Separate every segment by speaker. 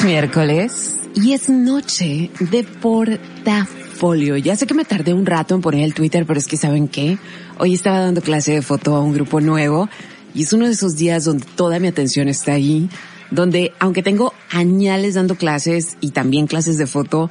Speaker 1: Es miércoles y es noche de portafolio. Ya sé que me tardé un rato en poner el Twitter, pero es que saben qué? Hoy estaba dando clase de foto a un grupo nuevo y es uno de esos días donde toda mi atención está ahí, donde aunque tengo añales dando clases y también clases de foto,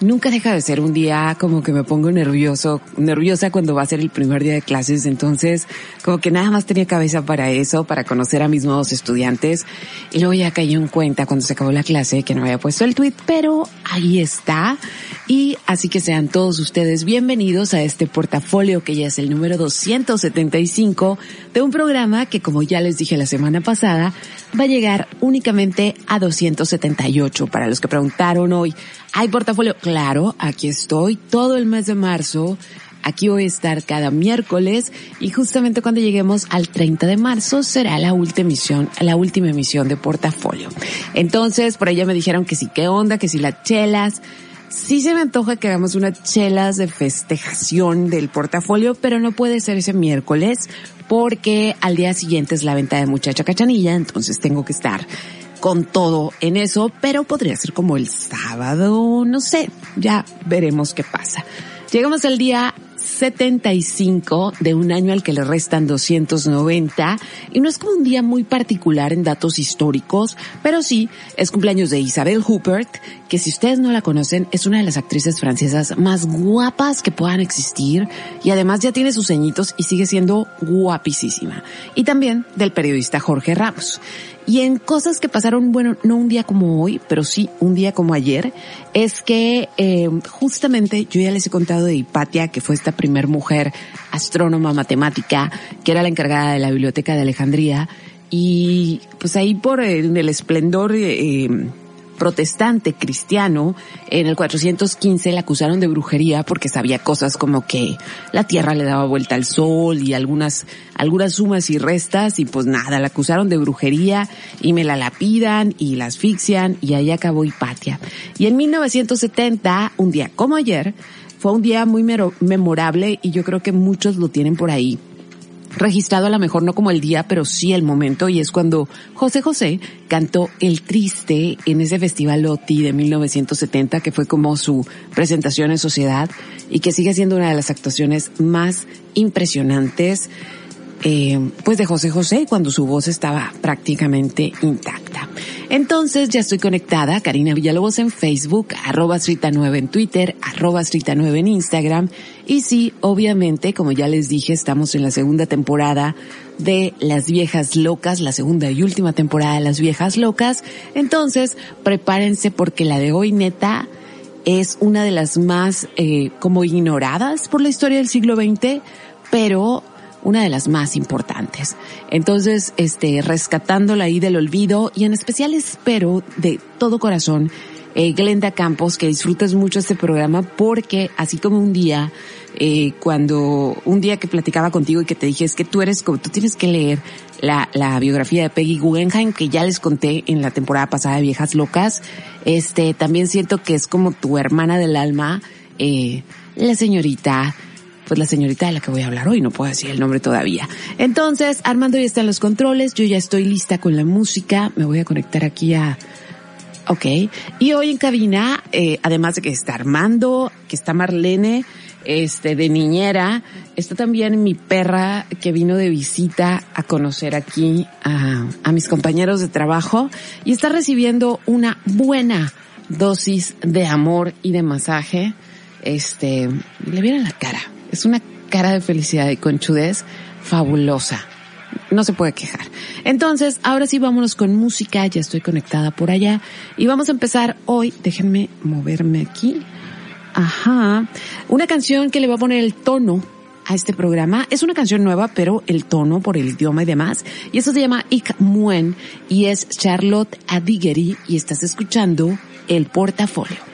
Speaker 1: nunca deja de ser un día como que me pongo nervioso, nerviosa cuando va a ser el primer día de clases, entonces como que nada más tenía cabeza para eso, para conocer a mis nuevos estudiantes. Y luego ya caí en cuenta cuando se acabó la clase que no había puesto el tweet, pero ahí está. Y así que sean todos ustedes bienvenidos a este portafolio que ya es el número 275 de un programa que como ya les dije la semana pasada va a llegar únicamente a 278 para los que preguntaron hoy, ¿hay portafolio? Claro, aquí estoy todo el mes de marzo. Aquí voy a estar cada miércoles y justamente cuando lleguemos al 30 de marzo será la última emisión, la última emisión de portafolio. Entonces, por allá me dijeron que sí, qué onda, que si las chelas. Sí se me antoja que hagamos unas chelas de festejación del portafolio, pero no puede ser ese miércoles porque al día siguiente es la venta de muchacha cachanilla, entonces tengo que estar con todo en eso, pero podría ser como el sábado, no sé, ya veremos qué pasa. Llegamos al día 75 de un año al que le restan 290 y no es como un día muy particular en datos históricos, pero sí es cumpleaños de Isabel Huppert, que si ustedes no la conocen es una de las actrices francesas más guapas que puedan existir y además ya tiene sus ceñitos y sigue siendo guapísima. Y también del periodista Jorge Ramos. Y en cosas que pasaron, bueno, no un día como hoy, pero sí un día como ayer, es que eh, justamente yo ya les he contado de Hipatia, que fue esta primer mujer astrónoma matemática, que era la encargada de la biblioteca de Alejandría, y pues ahí por el, el esplendor eh, protestante cristiano, en el 415 la acusaron de brujería porque sabía cosas como que la tierra le daba vuelta al sol y algunas, algunas sumas y restas y pues nada, la acusaron de brujería y me la lapidan y la asfixian y ahí acabó Hipatia. Y en 1970, un día como ayer, fue un día muy memorable y yo creo que muchos lo tienen por ahí registrado a lo mejor no como el día, pero sí el momento, y es cuando José José cantó El Triste en ese festival OTI de 1970, que fue como su presentación en sociedad, y que sigue siendo una de las actuaciones más impresionantes, eh, pues de José José, cuando su voz estaba prácticamente intacta. Entonces ya estoy conectada, Karina Villalobos en Facebook, arroba 9 en Twitter, arroba 9 en Instagram. Y sí, obviamente, como ya les dije, estamos en la segunda temporada de Las Viejas Locas, la segunda y última temporada de Las Viejas Locas. Entonces, prepárense porque la de hoy neta es una de las más eh, como ignoradas por la historia del siglo XX, pero una de las más importantes. Entonces, este, rescatándola ahí del olvido y en especial espero de todo corazón, eh, Glenda Campos, que disfrutes mucho este programa porque así como un día, eh, cuando, un día que platicaba contigo y que te dije es que tú eres como, tú tienes que leer la, la biografía de Peggy Guggenheim que ya les conté en la temporada pasada de Viejas Locas, este, también siento que es como tu hermana del alma, eh, la señorita pues la señorita de la que voy a hablar hoy, no puedo decir el nombre todavía. Entonces, Armando ya está en los controles, yo ya estoy lista con la música, me voy a conectar aquí a... Ok, y hoy en cabina, eh, además de que está Armando, que está Marlene,
Speaker 2: este, de niñera. Está también mi perra que vino de visita a conocer aquí a, a mis compañeros de trabajo y está recibiendo una buena dosis de amor y de masaje. Este, le viene la cara. Es una cara de felicidad y conchudez fabulosa. No se puede quejar. Entonces, ahora sí vámonos con música. Ya estoy conectada por allá. Y vamos a empezar hoy. Déjenme moverme aquí. Ajá. Una canción que le va a poner el tono a este programa. Es una canción nueva, pero el tono por el idioma y demás. Y eso se llama Ik Muen y es Charlotte Adigeri y estás escuchando El Portafolio.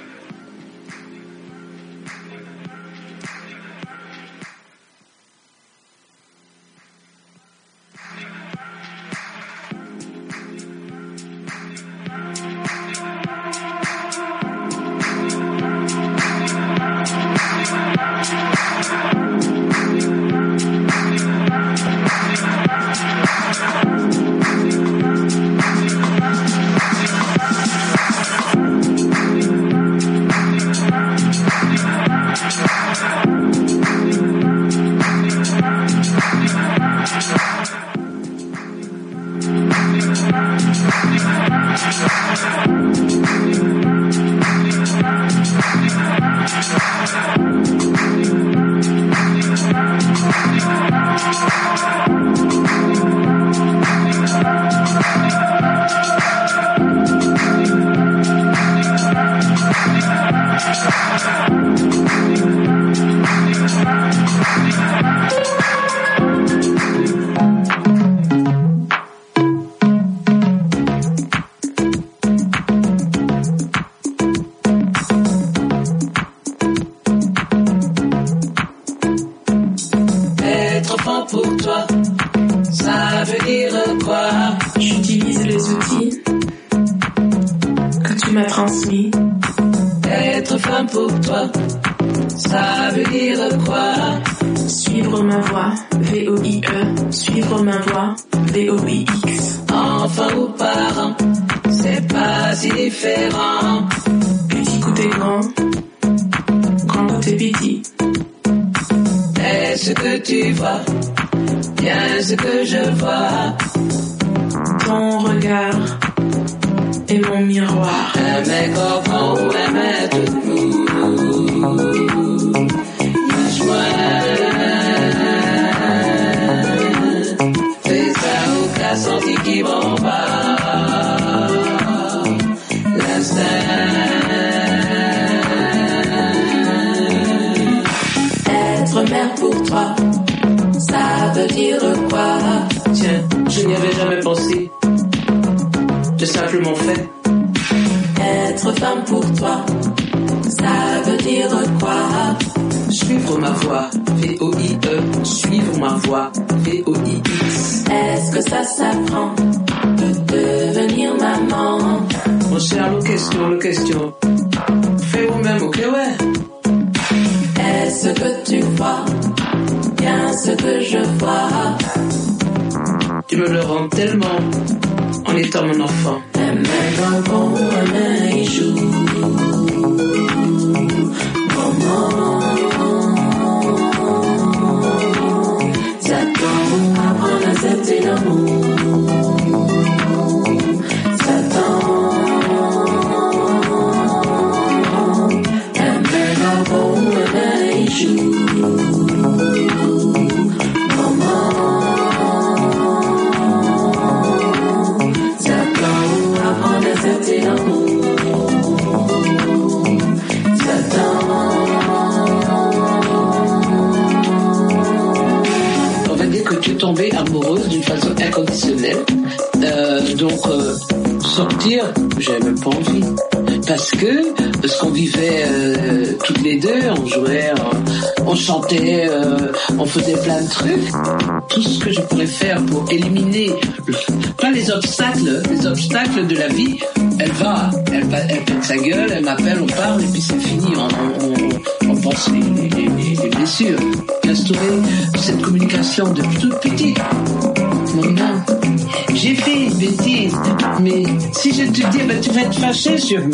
Speaker 3: give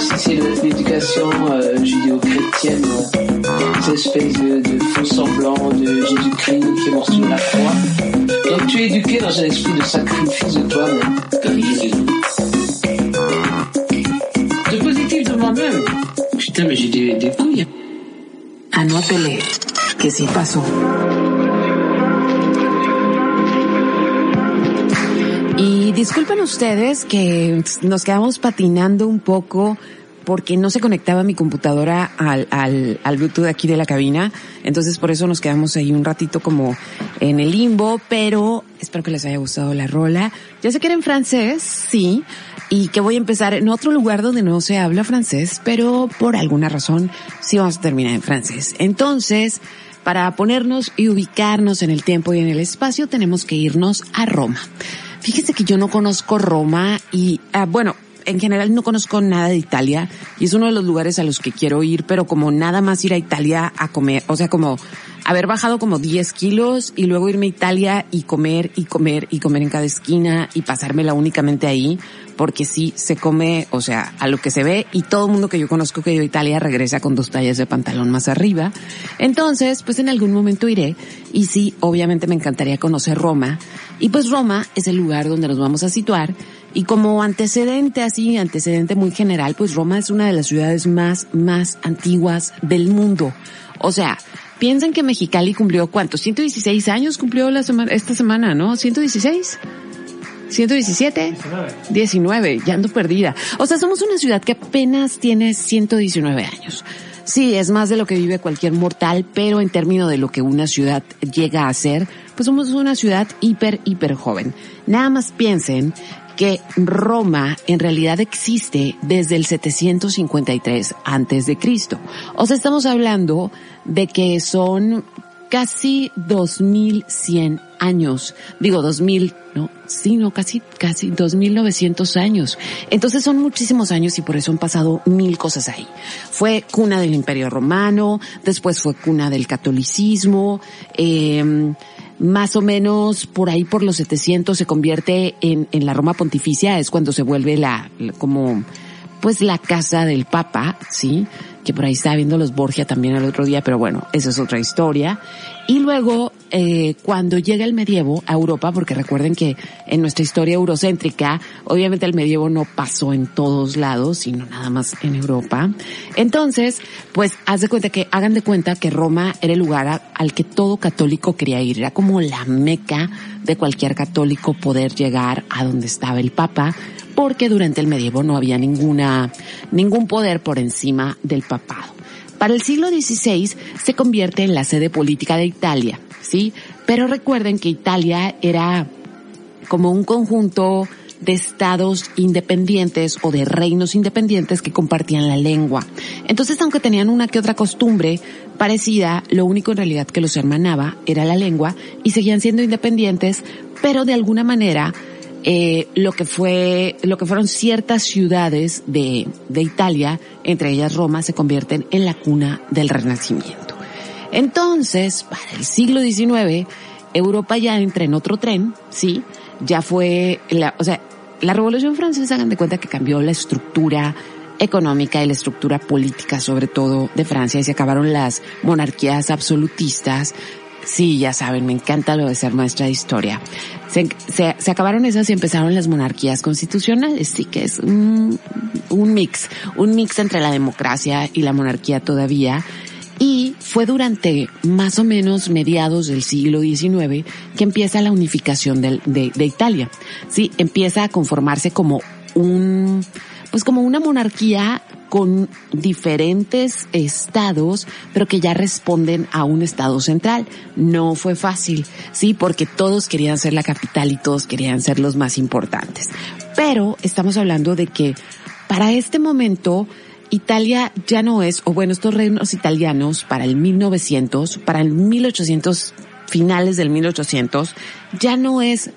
Speaker 3: si c'est
Speaker 2: l'éducation euh, judéo-chrétienne, cette espèce de, de faux semblant de Jésus-Christ qui est mort sur la croix. Donc tu es éduqué dans un esprit de sacrifice de toi-même.
Speaker 4: Comme Jésus.
Speaker 2: De positif de moi-même. Putain, mais j'ai des, des couilles.
Speaker 5: Anótele que sí pasó.
Speaker 1: Disculpen ustedes que nos quedamos patinando un poco porque no se conectaba mi computadora al, al, al Bluetooth aquí de la cabina. Entonces por eso nos quedamos ahí un ratito como en el limbo, pero espero que les haya gustado la rola. Ya sé que era en francés, sí, y que voy a empezar en otro lugar donde no se habla francés, pero por alguna razón sí vamos a terminar en francés. Entonces, para ponernos y ubicarnos en el tiempo y en el espacio, tenemos que irnos a Roma. Fíjese que yo no conozco Roma y, ah, bueno, en general no conozco nada de Italia y es uno de los lugares a los que quiero ir, pero como nada más ir a Italia a comer, o sea, como haber bajado como 10 kilos y luego irme a Italia y comer y comer y comer en cada esquina y pasármela únicamente ahí, porque sí se come, o sea, a lo que se ve y todo el mundo que yo conozco que yo a Italia regresa con dos tallas de pantalón más arriba. Entonces, pues en algún momento iré y sí, obviamente me encantaría conocer Roma y pues Roma es el lugar donde nos vamos a situar y como antecedente así, antecedente muy general, pues Roma es una de las ciudades más, más antiguas del mundo. O sea, piensen que Mexicali cumplió cuántos, 116 años cumplió la semana, esta semana, ¿no? 116. 117, 19, ya ando perdida. O sea, somos una ciudad que apenas tiene 119 años. Sí, es más de lo que vive cualquier mortal, pero en términos de lo que una ciudad llega a ser, pues somos una ciudad hiper, hiper joven. Nada más piensen que Roma en realidad existe desde el 753 antes de Cristo. O sea, estamos hablando de que son casi 2100 años. Digo 2000, no, sí, no, casi, casi 2900 años. Entonces son muchísimos años y por eso han pasado mil cosas ahí. Fue cuna del Imperio Romano, después fue cuna del catolicismo, eh, más o menos por ahí por los 700 se convierte en, en la Roma Pontificia, es cuando se vuelve la, la- como, pues la casa del Papa, ¿sí? Que por ahí estaba viendo los Borgia también el otro día, pero bueno, esa es otra historia. Y luego, eh, cuando llega el medievo a Europa, porque recuerden que en nuestra historia eurocéntrica, obviamente el medievo no pasó en todos lados, sino nada más en Europa. Entonces, pues haz de cuenta que, hagan de cuenta que Roma era el lugar al que todo católico quería ir. Era como la meca de cualquier católico poder llegar a donde estaba el Papa, porque durante el medievo no había ninguna, ningún poder por encima del papado. Para el siglo XVI se convierte en la sede política de Italia, ¿sí? Pero recuerden que Italia era como un conjunto de estados independientes o de reinos independientes que compartían la lengua. Entonces, aunque tenían una que otra costumbre parecida, lo único en realidad que los hermanaba era la lengua y seguían siendo independientes, pero de alguna manera eh, lo que fue, lo que fueron ciertas ciudades de, de Italia, entre ellas Roma, se convierten en la cuna del Renacimiento. Entonces, para el siglo XIX, Europa ya entra en otro tren, sí, ya fue la, o sea, la Revolución Francesa, hagan de cuenta que cambió la estructura económica y la estructura política, sobre todo de Francia, y se acabaron las monarquías absolutistas. Sí, ya saben, me encanta lo de ser maestra de historia. Se, acabaron esas y empezaron las monarquías constitucionales, sí que es un, un mix, un mix entre la democracia y la monarquía todavía. Y fue durante más o menos mediados del siglo XIX que empieza la unificación de Italia. Sí, empieza a conformarse como un, pues como una monarquía con diferentes estados, pero que ya responden a un estado central. No fue fácil, sí, porque todos querían ser la capital y todos querían ser los más importantes. Pero estamos hablando de que para este momento Italia ya no es, o bueno, estos reinos italianos para el 1900, para el 1800, finales del 1800, ya no es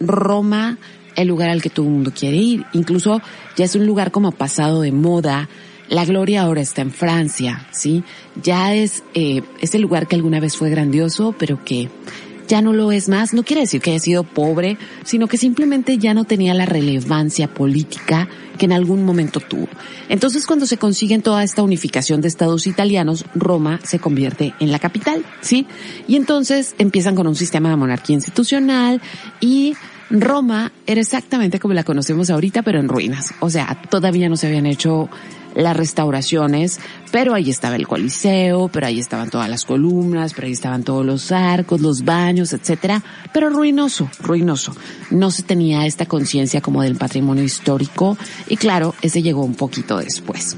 Speaker 1: Roma el lugar al que todo el mundo quiere ir. Incluso ya es un lugar como pasado de moda. La gloria ahora está en Francia, ¿sí? Ya es, eh, es el lugar que alguna vez fue grandioso, pero que ya no lo es más. No quiere decir que haya sido pobre, sino que simplemente ya no tenía la relevancia política que en algún momento tuvo. Entonces cuando se consiguen toda esta unificación de estados italianos, Roma se convierte en la capital, ¿sí? Y entonces empiezan con un sistema de monarquía institucional y Roma era exactamente como la conocemos ahorita, pero en ruinas. O sea, todavía no se habían hecho las restauraciones, pero ahí estaba el coliseo, pero ahí estaban todas las columnas, pero ahí estaban todos los arcos, los baños, etcétera, pero ruinoso, ruinoso. No se tenía esta conciencia como del patrimonio histórico y claro, ese llegó un poquito después.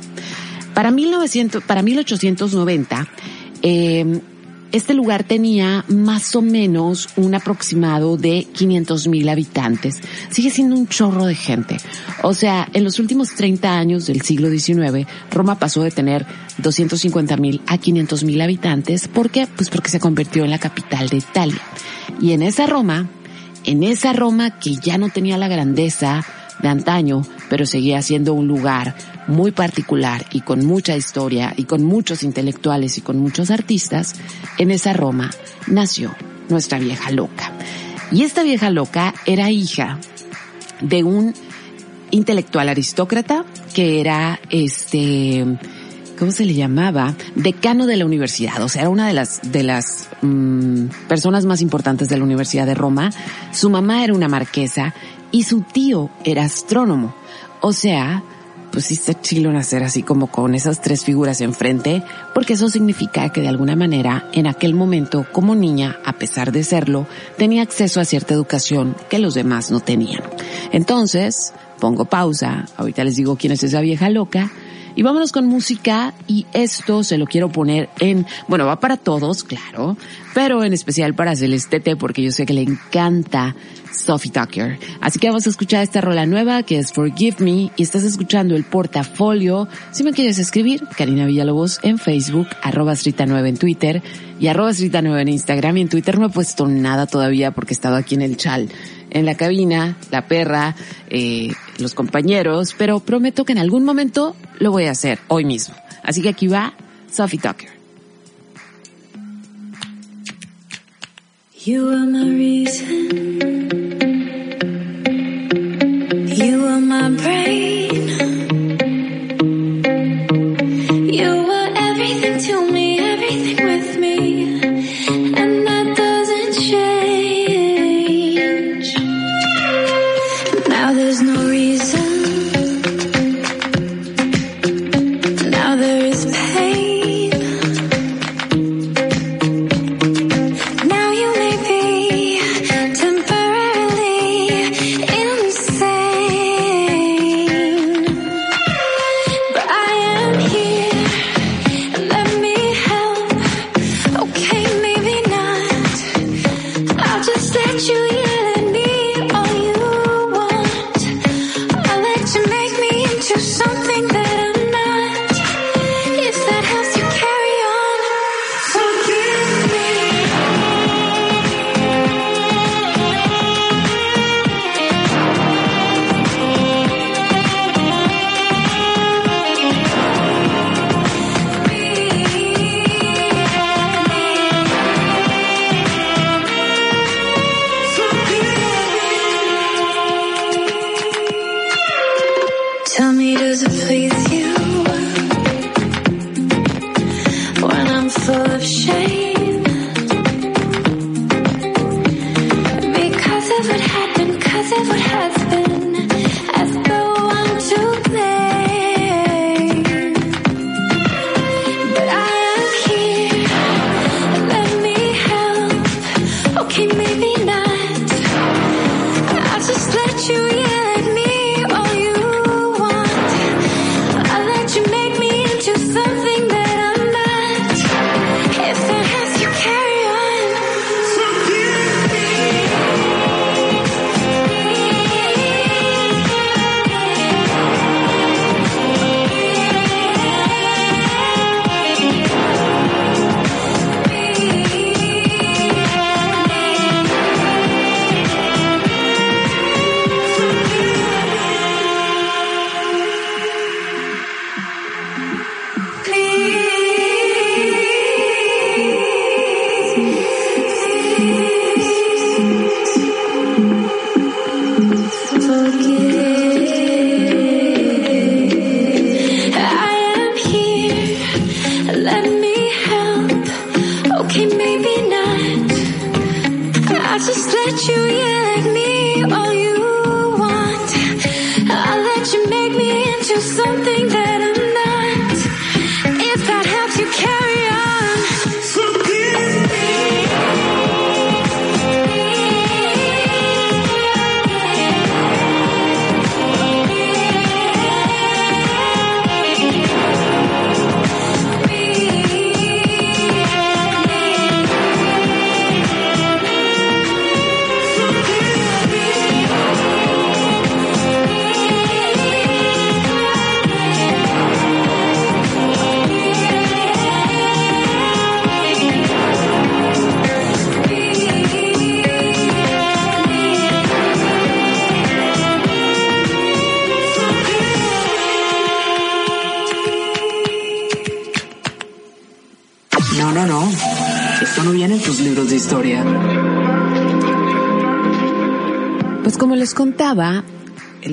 Speaker 1: Para 1900, para 1890, eh, este lugar tenía más o menos un aproximado de 500 mil habitantes. Sigue siendo un chorro de gente. O sea, en los últimos 30 años del siglo XIX, Roma pasó de tener 250 mil a 500 mil habitantes. ¿Por qué? Pues porque se convirtió en la capital de Italia. Y en esa Roma, en esa Roma que ya no tenía la grandeza de antaño, pero seguía siendo un lugar muy particular y con mucha historia y con muchos intelectuales y con muchos artistas, en esa Roma nació nuestra vieja loca. Y esta vieja loca era hija de un intelectual aristócrata que era este, ¿cómo se le llamaba? Decano de la universidad, o sea, era una de las, de las mm, personas más importantes de la Universidad de Roma. Su mamá era una marquesa y su tío era astrónomo. O sea, pues sí está chilo nacer así como con esas tres figuras enfrente, porque eso significa que de alguna manera, en aquel momento, como niña, a pesar de serlo, tenía acceso a cierta educación que los demás no tenían. Entonces, pongo pausa, ahorita les digo quién es esa vieja loca, y vámonos con música y esto se lo quiero poner en, bueno, va para todos, claro, pero en especial para Celestete porque yo sé que le encanta Sophie Tucker. Así que vamos a escuchar esta rola nueva que es Forgive Me y estás escuchando el portafolio. Si me quieres escribir, Karina Villalobos en Facebook, arroba 9 en Twitter y arroba 9 en Instagram y en Twitter no he puesto nada todavía porque he estado aquí en el chal en la cabina, la perra, eh, los compañeros, pero prometo que en algún momento lo voy a hacer hoy mismo. Así que aquí va Sophie Tucker.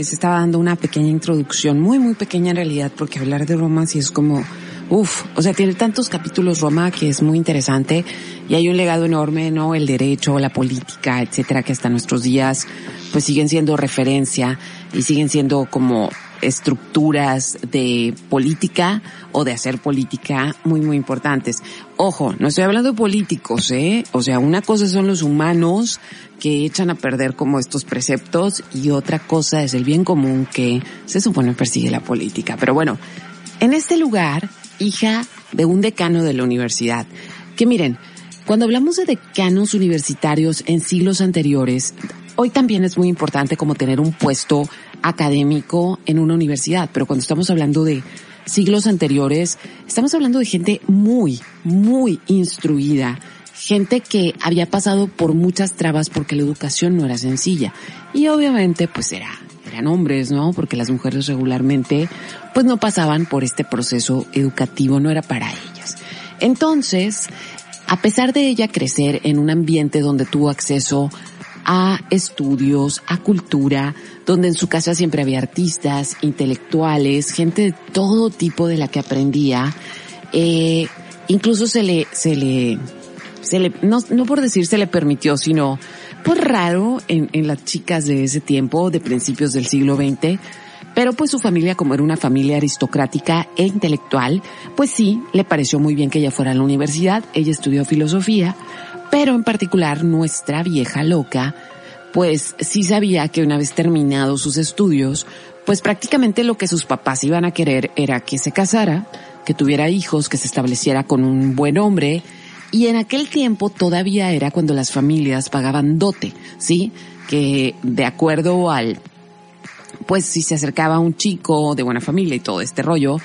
Speaker 1: Les estaba dando una pequeña introducción, muy muy pequeña en realidad, porque hablar de Roma sí es como, uff, o sea, tiene tantos capítulos Roma que es muy interesante y hay un legado enorme, ¿no? El derecho, la política, etcétera, que hasta nuestros días pues siguen siendo referencia y siguen siendo como estructuras de política o de hacer política muy, muy importantes. Ojo, no estoy hablando de políticos, ¿eh? O sea, una cosa son los humanos que echan a perder como estos preceptos y otra cosa es el bien común que se supone persigue la política. Pero bueno, en este lugar, hija de un decano de la universidad, que miren, cuando hablamos de decanos universitarios en siglos anteriores, hoy también es muy importante como tener un puesto académico en una universidad, pero cuando estamos hablando de siglos anteriores, estamos hablando de gente muy, muy instruida, gente que había pasado por muchas trabas porque la educación no era sencilla. Y obviamente pues era, eran hombres, ¿no? Porque las mujeres regularmente pues no pasaban por este proceso educativo, no era para ellas. Entonces, a pesar de ella crecer en un ambiente donde tuvo acceso a estudios, a cultura, donde en su casa siempre había artistas, intelectuales, gente de todo tipo de la que aprendía. Eh, incluso se le, se le, se le, no, no por decir se le permitió, sino pues raro en, en las chicas de ese tiempo, de principios del siglo XX, pero pues su familia, como era una familia aristocrática e intelectual, pues sí, le pareció muy bien que ella fuera a la universidad, ella estudió filosofía, pero en particular nuestra vieja loca, pues sí sabía que una vez terminados sus estudios, pues prácticamente lo que sus papás iban a querer era que se casara, que tuviera hijos, que se estableciera con un buen hombre, y en aquel tiempo todavía era cuando las familias pagaban dote, ¿sí? Que de acuerdo al, pues si se acercaba un chico de buena familia y todo este rollo,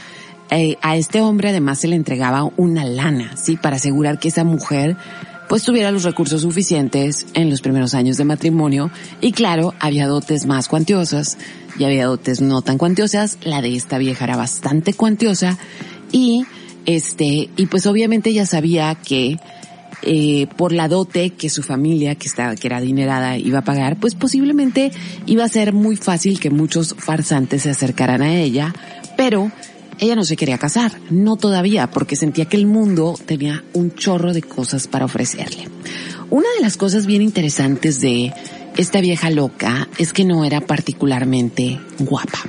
Speaker 1: eh, a este hombre además se le entregaba una lana, ¿sí? Para asegurar que esa mujer pues tuviera los recursos suficientes en los primeros años de matrimonio y claro, había dotes más cuantiosas y había dotes no tan cuantiosas, la de esta vieja era bastante cuantiosa y este, y pues obviamente ella sabía que eh, por la dote que su familia, que estaba, que era adinerada, iba a pagar, pues posiblemente iba a ser muy fácil que muchos farsantes se acercaran a ella, pero ella no se quería casar, no todavía, porque sentía que el mundo tenía un chorro de cosas para ofrecerle. Una de las cosas bien interesantes de esta vieja loca es que no era particularmente guapa.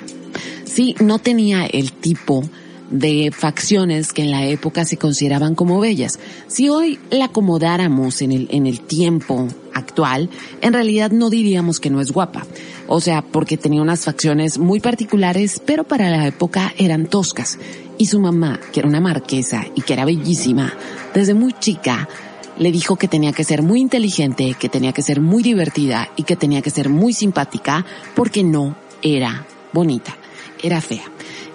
Speaker 1: Sí, no tenía el tipo de facciones que en la época se consideraban como bellas. Si hoy la acomodáramos en el, en el tiempo actual, en realidad no diríamos que no es guapa. O sea, porque tenía unas facciones muy particulares, pero para la época eran toscas. Y su mamá, que era una marquesa y que era bellísima, desde muy chica, le dijo que tenía que ser muy inteligente, que tenía que ser muy divertida y que tenía que ser muy simpática porque no era bonita, era fea.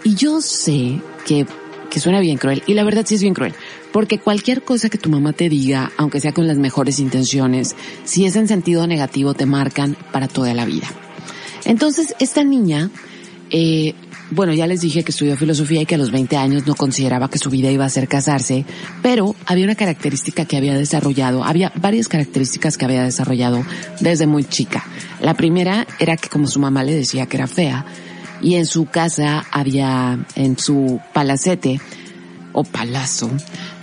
Speaker 1: Y yo sé que, que suena bien cruel, y la verdad sí es bien cruel, porque cualquier cosa que tu mamá te diga, aunque sea con las mejores intenciones, si es en sentido negativo, te marcan para toda la vida. Entonces, esta niña, eh, bueno, ya les dije que estudió filosofía y que a los 20 años no consideraba que su vida iba a ser casarse, pero había una característica que había desarrollado, había varias características que había desarrollado desde muy chica. La primera era que como su mamá le decía que era fea, y en su casa había, en su palacete o palazo,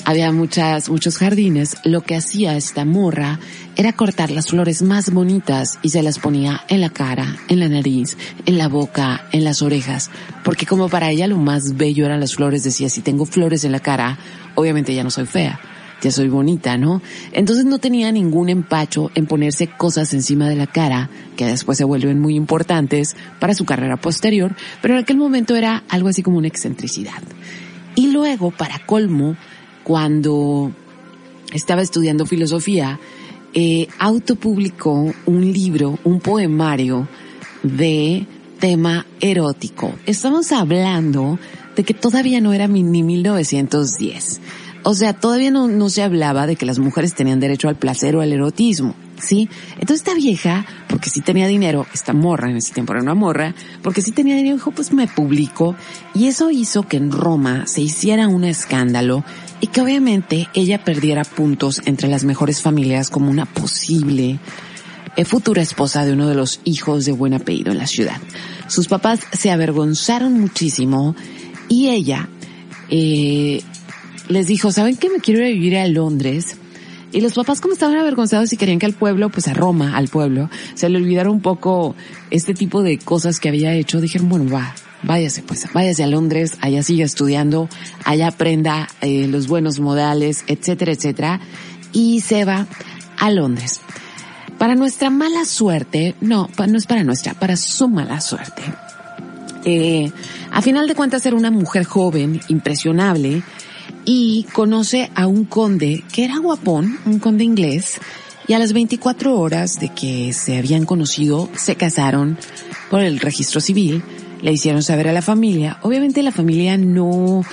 Speaker 1: había muchas, muchos jardines. Lo que hacía esta morra era cortar las flores más bonitas y se las ponía en la cara, en la nariz, en la boca, en las orejas, porque como para ella lo más bello eran las flores, decía, si tengo flores en la cara, obviamente ya no soy fea ya soy bonita, ¿no? Entonces no tenía ningún empacho en ponerse cosas encima de la cara, que después se vuelven muy importantes para su carrera posterior, pero en aquel momento era algo así como una excentricidad. Y luego, para colmo, cuando estaba estudiando filosofía, eh, autopublicó un libro, un poemario de tema erótico. Estamos hablando de que todavía no era ni 1910. O sea, todavía no, no se hablaba de que las mujeres tenían derecho al placer o al erotismo, ¿sí? Entonces esta vieja, porque sí tenía dinero, esta morra en ese tiempo era una morra, porque sí tenía dinero, dijo, pues me publico. Y eso hizo que en Roma se hiciera un escándalo y que obviamente ella perdiera puntos entre las mejores familias como una posible eh, futura esposa de uno de los hijos de buen apellido en la ciudad. Sus papás se avergonzaron muchísimo y ella eh, les dijo, ¿saben qué? Me quiero ir a vivir a Londres. Y los papás como estaban avergonzados y querían que al pueblo, pues a Roma, al pueblo, se le olvidara un poco este tipo de cosas que había hecho, dijeron, bueno, va, váyase pues, váyase a Londres, allá siga estudiando, allá aprenda eh, los buenos modales, etcétera, etcétera, y se va a Londres. Para nuestra mala suerte, no, no es para nuestra, para su mala suerte. Eh, a final de cuentas era una mujer joven, impresionable, y conoce a un conde que era guapón, un conde inglés, y a las 24 horas de que se habían conocido, se casaron por el registro civil, le hicieron saber a la familia. Obviamente la familia no,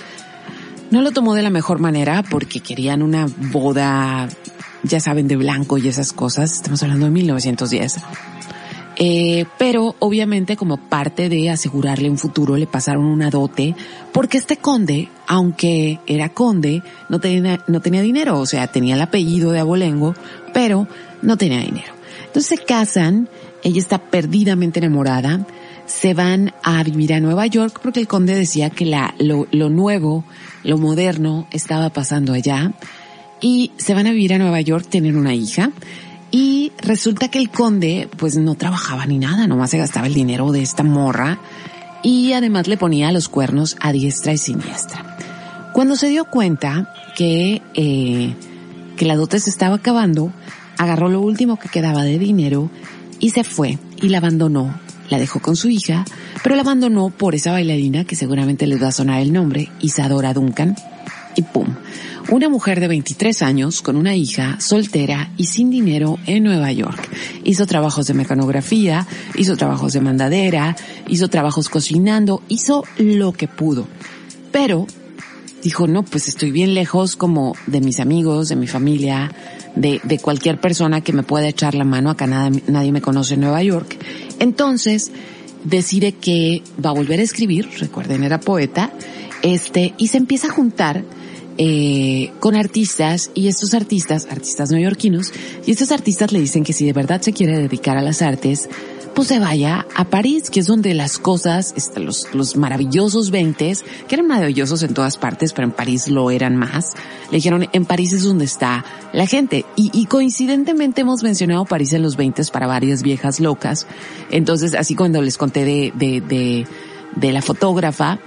Speaker 1: no lo tomó de la mejor manera porque querían una boda, ya saben, de blanco y esas cosas. Estamos hablando de 1910. Eh, pero obviamente como parte de asegurarle un futuro le pasaron una dote porque este conde, aunque era conde, no tenía, dinero, o sea, tenía el apellido de Abolengo, pero no tenía dinero. Entonces se casan, ella está perdidamente enamorada, se van a vivir a Nueva York porque el conde decía que la, lo, lo nuevo, lo moderno estaba pasando allá y se van a vivir a Nueva York, tienen una hija y resulta que el conde pues no trabajaba ni nada, nomás se gastaba el dinero de esta morra y además le ponía los cuernos a diestra y siniestra. Cuando se dio cuenta que, eh, que la dote se estaba acabando, agarró lo último que quedaba de dinero y se fue y la abandonó. La dejó con su hija, pero la abandonó por esa bailarina que seguramente les va a sonar el nombre, Isadora Duncan. Y pum, una mujer de 23 años con una hija soltera y sin dinero en Nueva York. Hizo trabajos de mecanografía, hizo trabajos de mandadera, hizo trabajos cocinando, hizo lo que pudo. Pero dijo, no, pues estoy bien lejos como de mis amigos, de mi familia, de, de cualquier persona que me pueda echar la mano. Acá nada, nadie me conoce en Nueva York. Entonces decide que va a volver a escribir, recuerden era poeta, este, y se empieza a juntar eh, con artistas y estos artistas, artistas neoyorquinos, y estos artistas le dicen que si de verdad se quiere dedicar a las artes, pues se vaya a París, que es donde las cosas, este, los, los maravillosos veintes, que eran maravillosos en todas partes, pero en París lo eran más. Le dijeron, en París es donde está la gente. Y, y coincidentemente hemos mencionado París en los veintes para varias viejas locas. Entonces, así cuando les conté de, de, de, de la fotógrafa,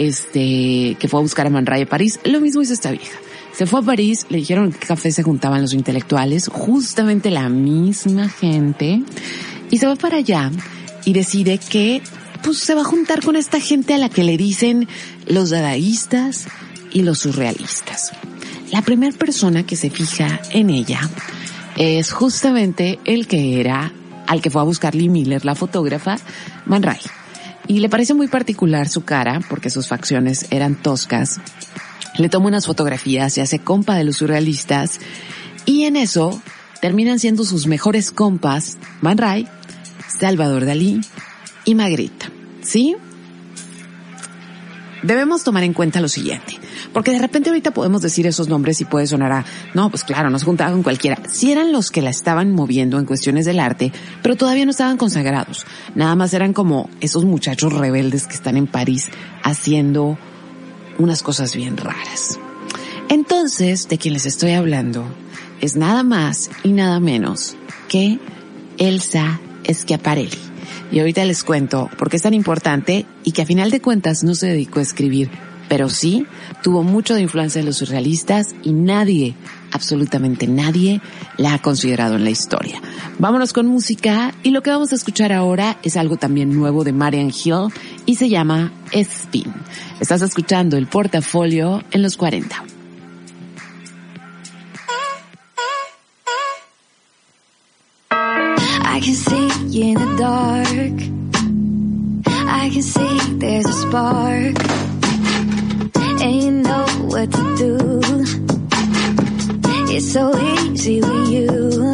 Speaker 1: este, que fue a buscar a Man Ray a París, lo mismo hizo esta vieja. Se fue a París, le dijeron qué café se juntaban los intelectuales, justamente la misma gente, y se va para allá y decide que pues se va a juntar con esta gente a la que le dicen los dadaístas y los surrealistas. La primera persona que se fija en ella es justamente el que era, al que fue a buscar Lee Miller, la fotógrafa, Man Ray. Y le parece muy particular su cara, porque sus facciones eran toscas. Le toma unas fotografías, se hace compa de los surrealistas, y en eso terminan siendo sus mejores compas Man Ray, Salvador Dalí y Magritte. ¿Sí? Debemos tomar en cuenta lo siguiente, porque de repente ahorita podemos decir esos nombres y puede sonar a, no, pues claro, no se juntaba con cualquiera. Si eran los que la estaban moviendo en cuestiones del arte, pero todavía no estaban consagrados. Nada más eran como esos muchachos rebeldes que están en París haciendo unas cosas bien raras. Entonces, de quien les estoy hablando es nada más y nada menos que Elsa Schiaparelli. Y ahorita les cuento por qué es tan importante y que a final de cuentas no se dedicó a escribir, pero sí tuvo mucho de influencia de los surrealistas y nadie, absolutamente nadie, la ha considerado en la historia. Vámonos con música y lo que vamos a escuchar ahora es algo también nuevo de Marian Hill y se llama Spin. Estás escuchando el portafolio en los 40.
Speaker 6: I can see in the dark. I can see there's a spark. What to do. It's so easy with you.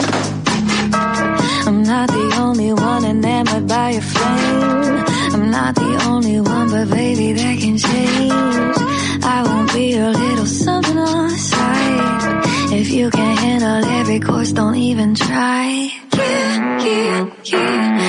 Speaker 6: I'm not the only one enamored by your flame. I'm not the only one, but baby, that can change. I won't be a little something on the side. If you can handle every course, don't even try. Yeah, yeah, yeah.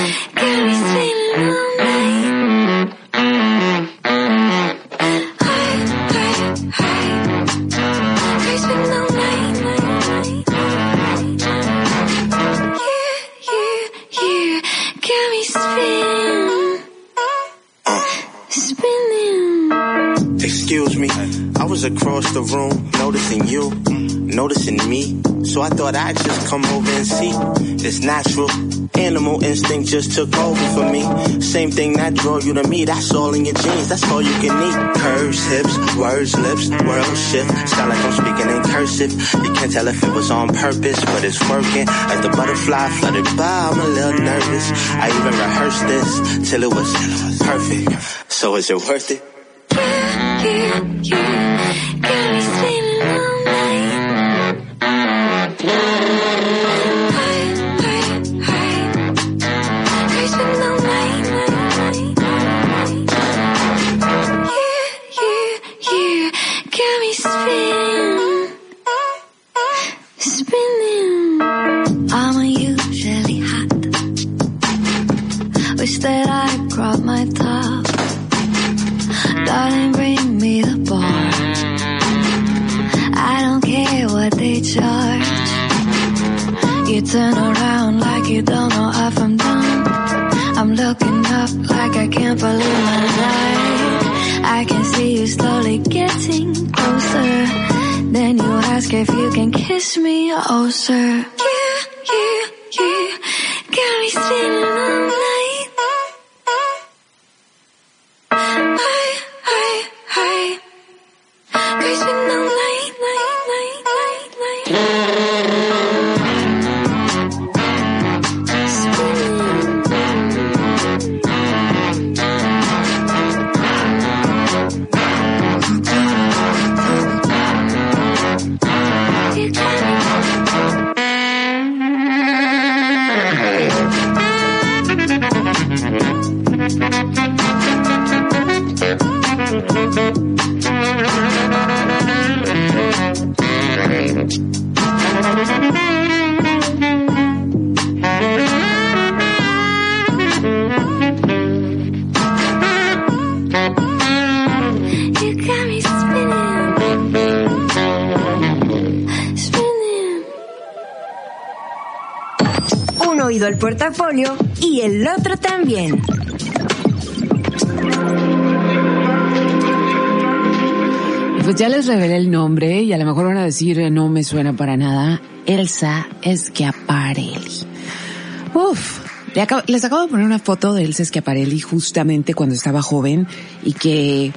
Speaker 7: Across the room noticing you, noticing me. So I thought I'd just come over and see. It's natural. Animal instinct just took over for me. Same thing that draw you to me, that's all in your genes, that's all you can need. Curves, hips, words, lips, world shift. Sound like I'm speaking in cursive. You can't tell if it was on purpose, but it's working. As the butterfly fluttered by, I'm a little nervous. I even rehearsed this till it was perfect. So is it worth it?
Speaker 6: Yeah, yeah. Got kiss me, oh sir. Yeah, yeah, yeah. Got me spinning
Speaker 8: y el otro también.
Speaker 1: Pues ya les revelé el nombre y a lo mejor van a decir eh, no me suena para nada. Elsa Schiaparelli. Uf, les acabo de poner una foto de Elsa Schiaparelli justamente cuando estaba joven y que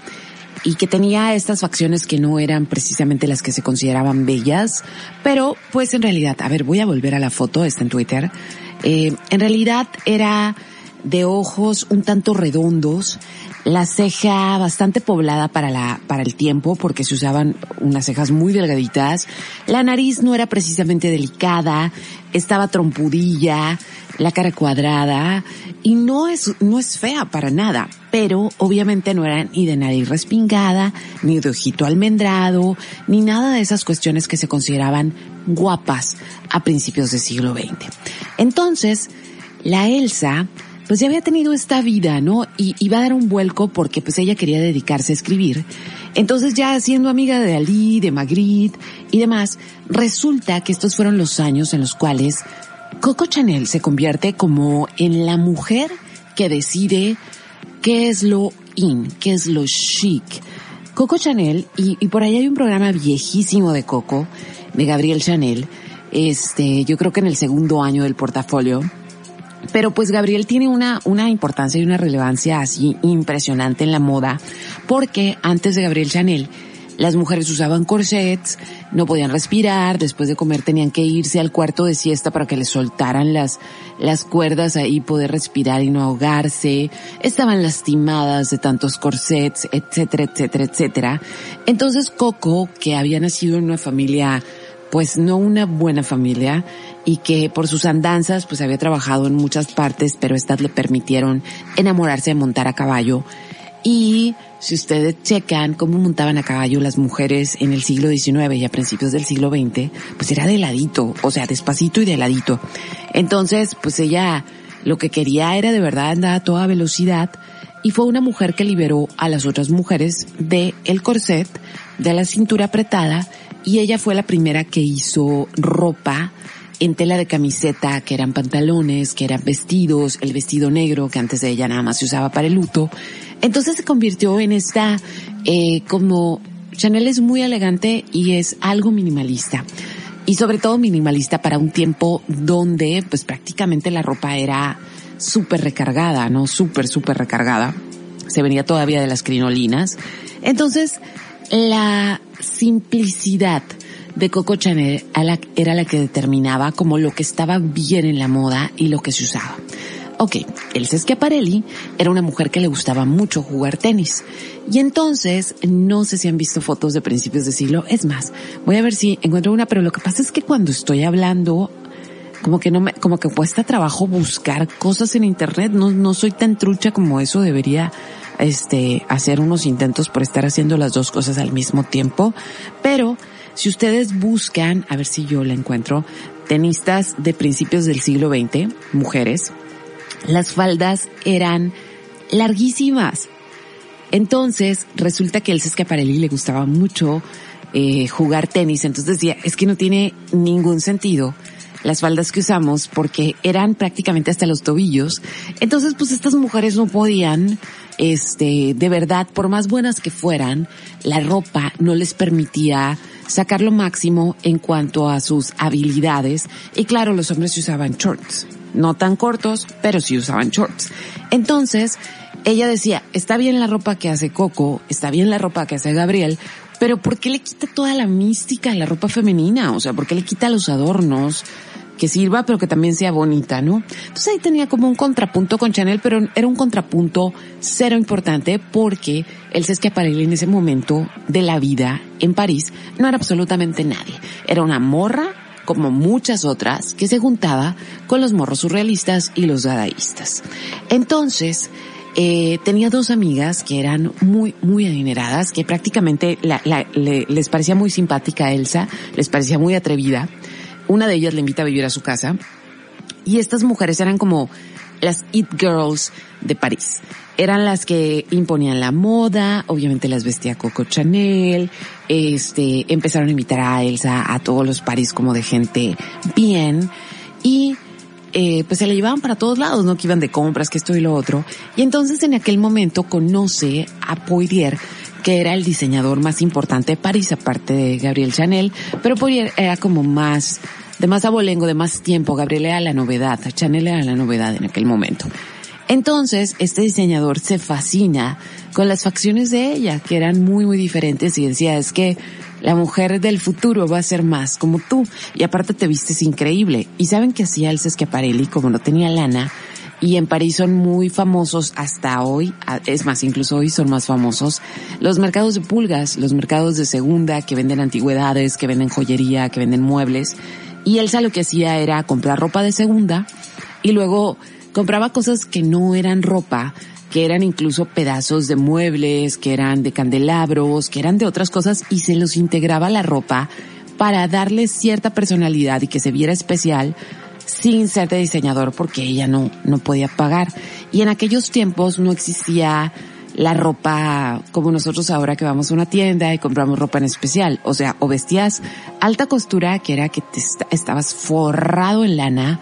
Speaker 1: y que tenía estas facciones que no eran precisamente las que se consideraban bellas, pero pues en realidad, a ver, voy a volver a la foto, está en Twitter, Eh, en realidad era de ojos un tanto redondos, la ceja bastante poblada para la, para el tiempo porque se usaban unas cejas muy delgaditas, la nariz no era precisamente delicada, estaba trompudilla, la cara cuadrada y no es, no es fea para nada, pero obviamente no era ni de nariz respingada, ni de ojito almendrado, ni nada de esas cuestiones que se consideraban guapas a principios del siglo XX. Entonces, la Elsa, pues ya había tenido esta vida, ¿no? Y iba a dar un vuelco porque pues ella quería dedicarse a escribir. Entonces ya siendo amiga de Ali, de Magritte y demás, resulta que estos fueron los años en los cuales Coco Chanel se convierte como en la mujer que decide qué es lo in, qué es lo chic. Coco Chanel, y, y por ahí hay un programa viejísimo de Coco, de Gabriel Chanel, este, yo creo que en el segundo año del portafolio, pero pues Gabriel tiene una, una importancia y una relevancia así impresionante en la moda, porque antes de Gabriel Chanel, las mujeres usaban corsets, no podían respirar, después de comer tenían que irse al cuarto de siesta para que les soltaran las, las cuerdas ahí, poder respirar y no ahogarse, estaban lastimadas de tantos corsets, etcétera, etcétera, etcétera. Entonces Coco, que había nacido en una familia pues no una buena familia y que por sus andanzas pues había trabajado en muchas partes, pero estas le permitieron enamorarse de montar a caballo. Y si ustedes checan cómo montaban a caballo las mujeres en el siglo XIX y a principios del siglo XX, pues era de ladito, o sea, despacito y de ladito. Entonces, pues ella lo que quería era de verdad andar a toda velocidad y fue una mujer que liberó a las otras mujeres de el corset, de la cintura apretada y ella fue la primera que hizo ropa en tela de camiseta, que eran pantalones, que eran vestidos, el vestido negro, que antes de ella nada más se usaba para el luto. Entonces se convirtió en esta, eh, como, Chanel es muy elegante y es algo minimalista. Y sobre todo minimalista para un tiempo donde, pues prácticamente la ropa era súper recargada, ¿no? Súper, súper recargada. Se venía todavía de las crinolinas. Entonces, la simplicidad de Coco Chanel era la que determinaba como lo que estaba bien en la moda y lo que se usaba. Ok, Elsa Schiaparelli era una mujer que le gustaba mucho jugar tenis. Y entonces, no sé si han visto fotos de principios de siglo. Es más, voy a ver si encuentro una, pero lo que pasa es que cuando estoy hablando, como que no me, como que cuesta trabajo buscar cosas en internet. No, no soy tan trucha como eso debería, este, hacer unos intentos por estar haciendo las dos cosas al mismo tiempo. Pero, si ustedes buscan, a ver si yo la encuentro, tenistas de principios del siglo XX, mujeres, las faldas eran larguísimas. Entonces, resulta que el Schiaparelli le gustaba mucho eh, jugar tenis. Entonces decía, es que no tiene ningún sentido las faldas que usamos porque eran prácticamente hasta los tobillos. Entonces, pues estas mujeres no podían, este, de verdad, por más buenas que fueran, la ropa no les permitía sacar lo máximo en cuanto a sus habilidades. Y claro, los hombres usaban shorts. No tan cortos, pero sí usaban shorts. Entonces, ella decía, está bien la ropa que hace Coco, está bien la ropa que hace Gabriel, pero ¿por qué le quita toda la mística a la ropa femenina? O sea, ¿por qué le quita los adornos? Que sirva, pero que también sea bonita, ¿no? Entonces ahí tenía como un contrapunto con Chanel, pero era un contrapunto cero importante porque el Schiaparelli en ese momento de la vida en París no era absolutamente nadie. Era una morra como muchas otras, que se juntaba con los morros surrealistas y los dadaístas. Entonces, eh, tenía dos amigas que eran muy, muy adineradas, que prácticamente les parecía muy simpática Elsa, les parecía muy atrevida, una de ellas le invita a vivir a su casa y estas mujeres eran como las It Girls de París. Eran las que imponían la moda, obviamente las vestía Coco Chanel, este, empezaron a invitar a Elsa a todos los París como de gente bien y eh, pues se la llevaban para todos lados, ¿no? Que iban de compras, que esto y lo otro. Y entonces en aquel momento conoce a Poirier, que era el diseñador más importante de París, aparte de Gabriel Chanel, pero Poirier era como más de más abolengo, de más tiempo. Gabriel era la novedad, Chanel era la novedad en aquel momento. Entonces, este diseñador se fascina con las facciones de ella, que eran muy, muy diferentes y decía, es que la mujer del futuro va a ser más como tú y aparte te vistes increíble. Y saben que hacía el Schiaparelli, como no tenía lana, y en París son muy famosos hasta hoy, es más, incluso hoy son más famosos, los mercados de pulgas, los mercados de segunda que venden antigüedades, que venden joyería, que venden muebles. Y Elsa lo que hacía era comprar ropa de segunda y luego compraba cosas que no eran ropa, que eran incluso pedazos de muebles, que eran de candelabros, que eran de otras cosas y se los integraba la ropa para darle cierta personalidad y que se viera especial sin ser de diseñador porque ella no, no podía pagar. Y en aquellos tiempos no existía la ropa como nosotros ahora que vamos a una tienda y compramos ropa en especial. O sea, o vestías alta costura, que era que te estabas forrado en lana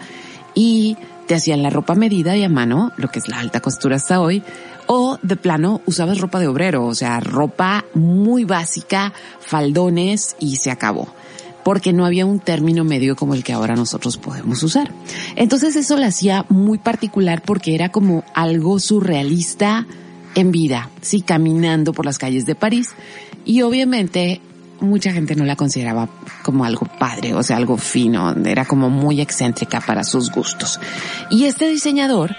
Speaker 1: y te hacían la ropa medida y a mano, lo que es la alta costura hasta hoy, o de plano usabas ropa de obrero, o sea, ropa muy básica, faldones y se acabó porque no había un término medio como el que ahora nosotros podemos usar. Entonces eso la hacía muy particular porque era como algo surrealista, en vida, sí, caminando por las calles de París. Y obviamente mucha gente no la consideraba como algo padre, o sea, algo fino, era como muy excéntrica para sus gustos. Y este diseñador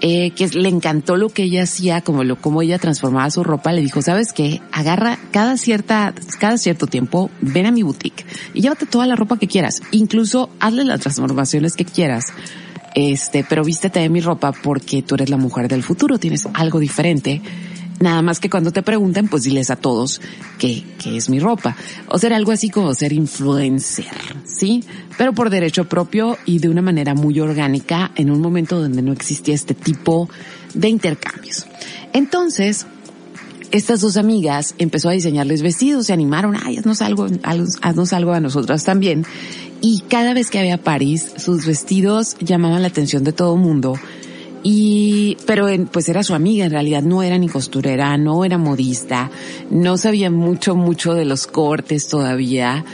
Speaker 1: eh, que le encantó lo que ella hacía, como lo, como ella transformaba su ropa, le dijo, ¿sabes qué? Agarra cada cierta, cada cierto tiempo, ven a mi boutique y llévate toda la ropa que quieras. Incluso hazle las transformaciones que quieras. Este, pero vístete de mi ropa porque tú eres la mujer del futuro, tienes algo diferente Nada más que cuando te pregunten, pues diles a todos que, que es mi ropa. O ser algo así como ser influencer, ¿sí? Pero por derecho propio y de una manera muy orgánica en un momento donde no existía este tipo de intercambios. Entonces, estas dos amigas empezó a diseñarles vestidos, se animaron, ay, haznos algo, haznos algo a nosotras también. Y cada vez que había París, sus vestidos llamaban la atención de todo mundo y, pero pues era su amiga, en realidad no era ni costurera, no era modista, no sabía mucho, mucho de los cortes todavía.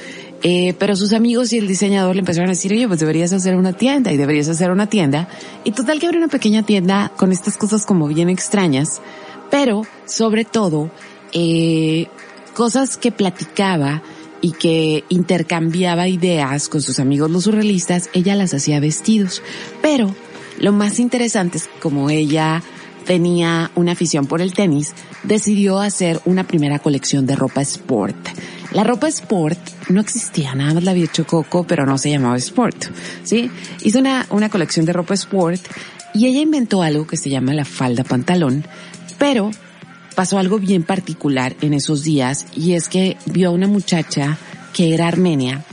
Speaker 1: Eh, pero sus amigos y el diseñador le empezaron a decir, oye, pues deberías hacer una tienda y deberías hacer una tienda. Y total que abrió una pequeña tienda con estas cosas como bien extrañas, pero sobre todo, eh, cosas que platicaba y que intercambiaba ideas con sus amigos los surrealistas, ella las hacía vestidos. Pero lo más interesante es como ella tenía una afición por el tenis, decidió hacer una primera colección de ropa sport. La ropa sport no existía, nada más la había hecho Coco, pero no se llamaba sport, ¿sí? Hizo una, una colección de ropa sport y ella inventó algo que se llama la falda pantalón, pero pasó algo bien particular en esos días y es que vio a una muchacha que era armenia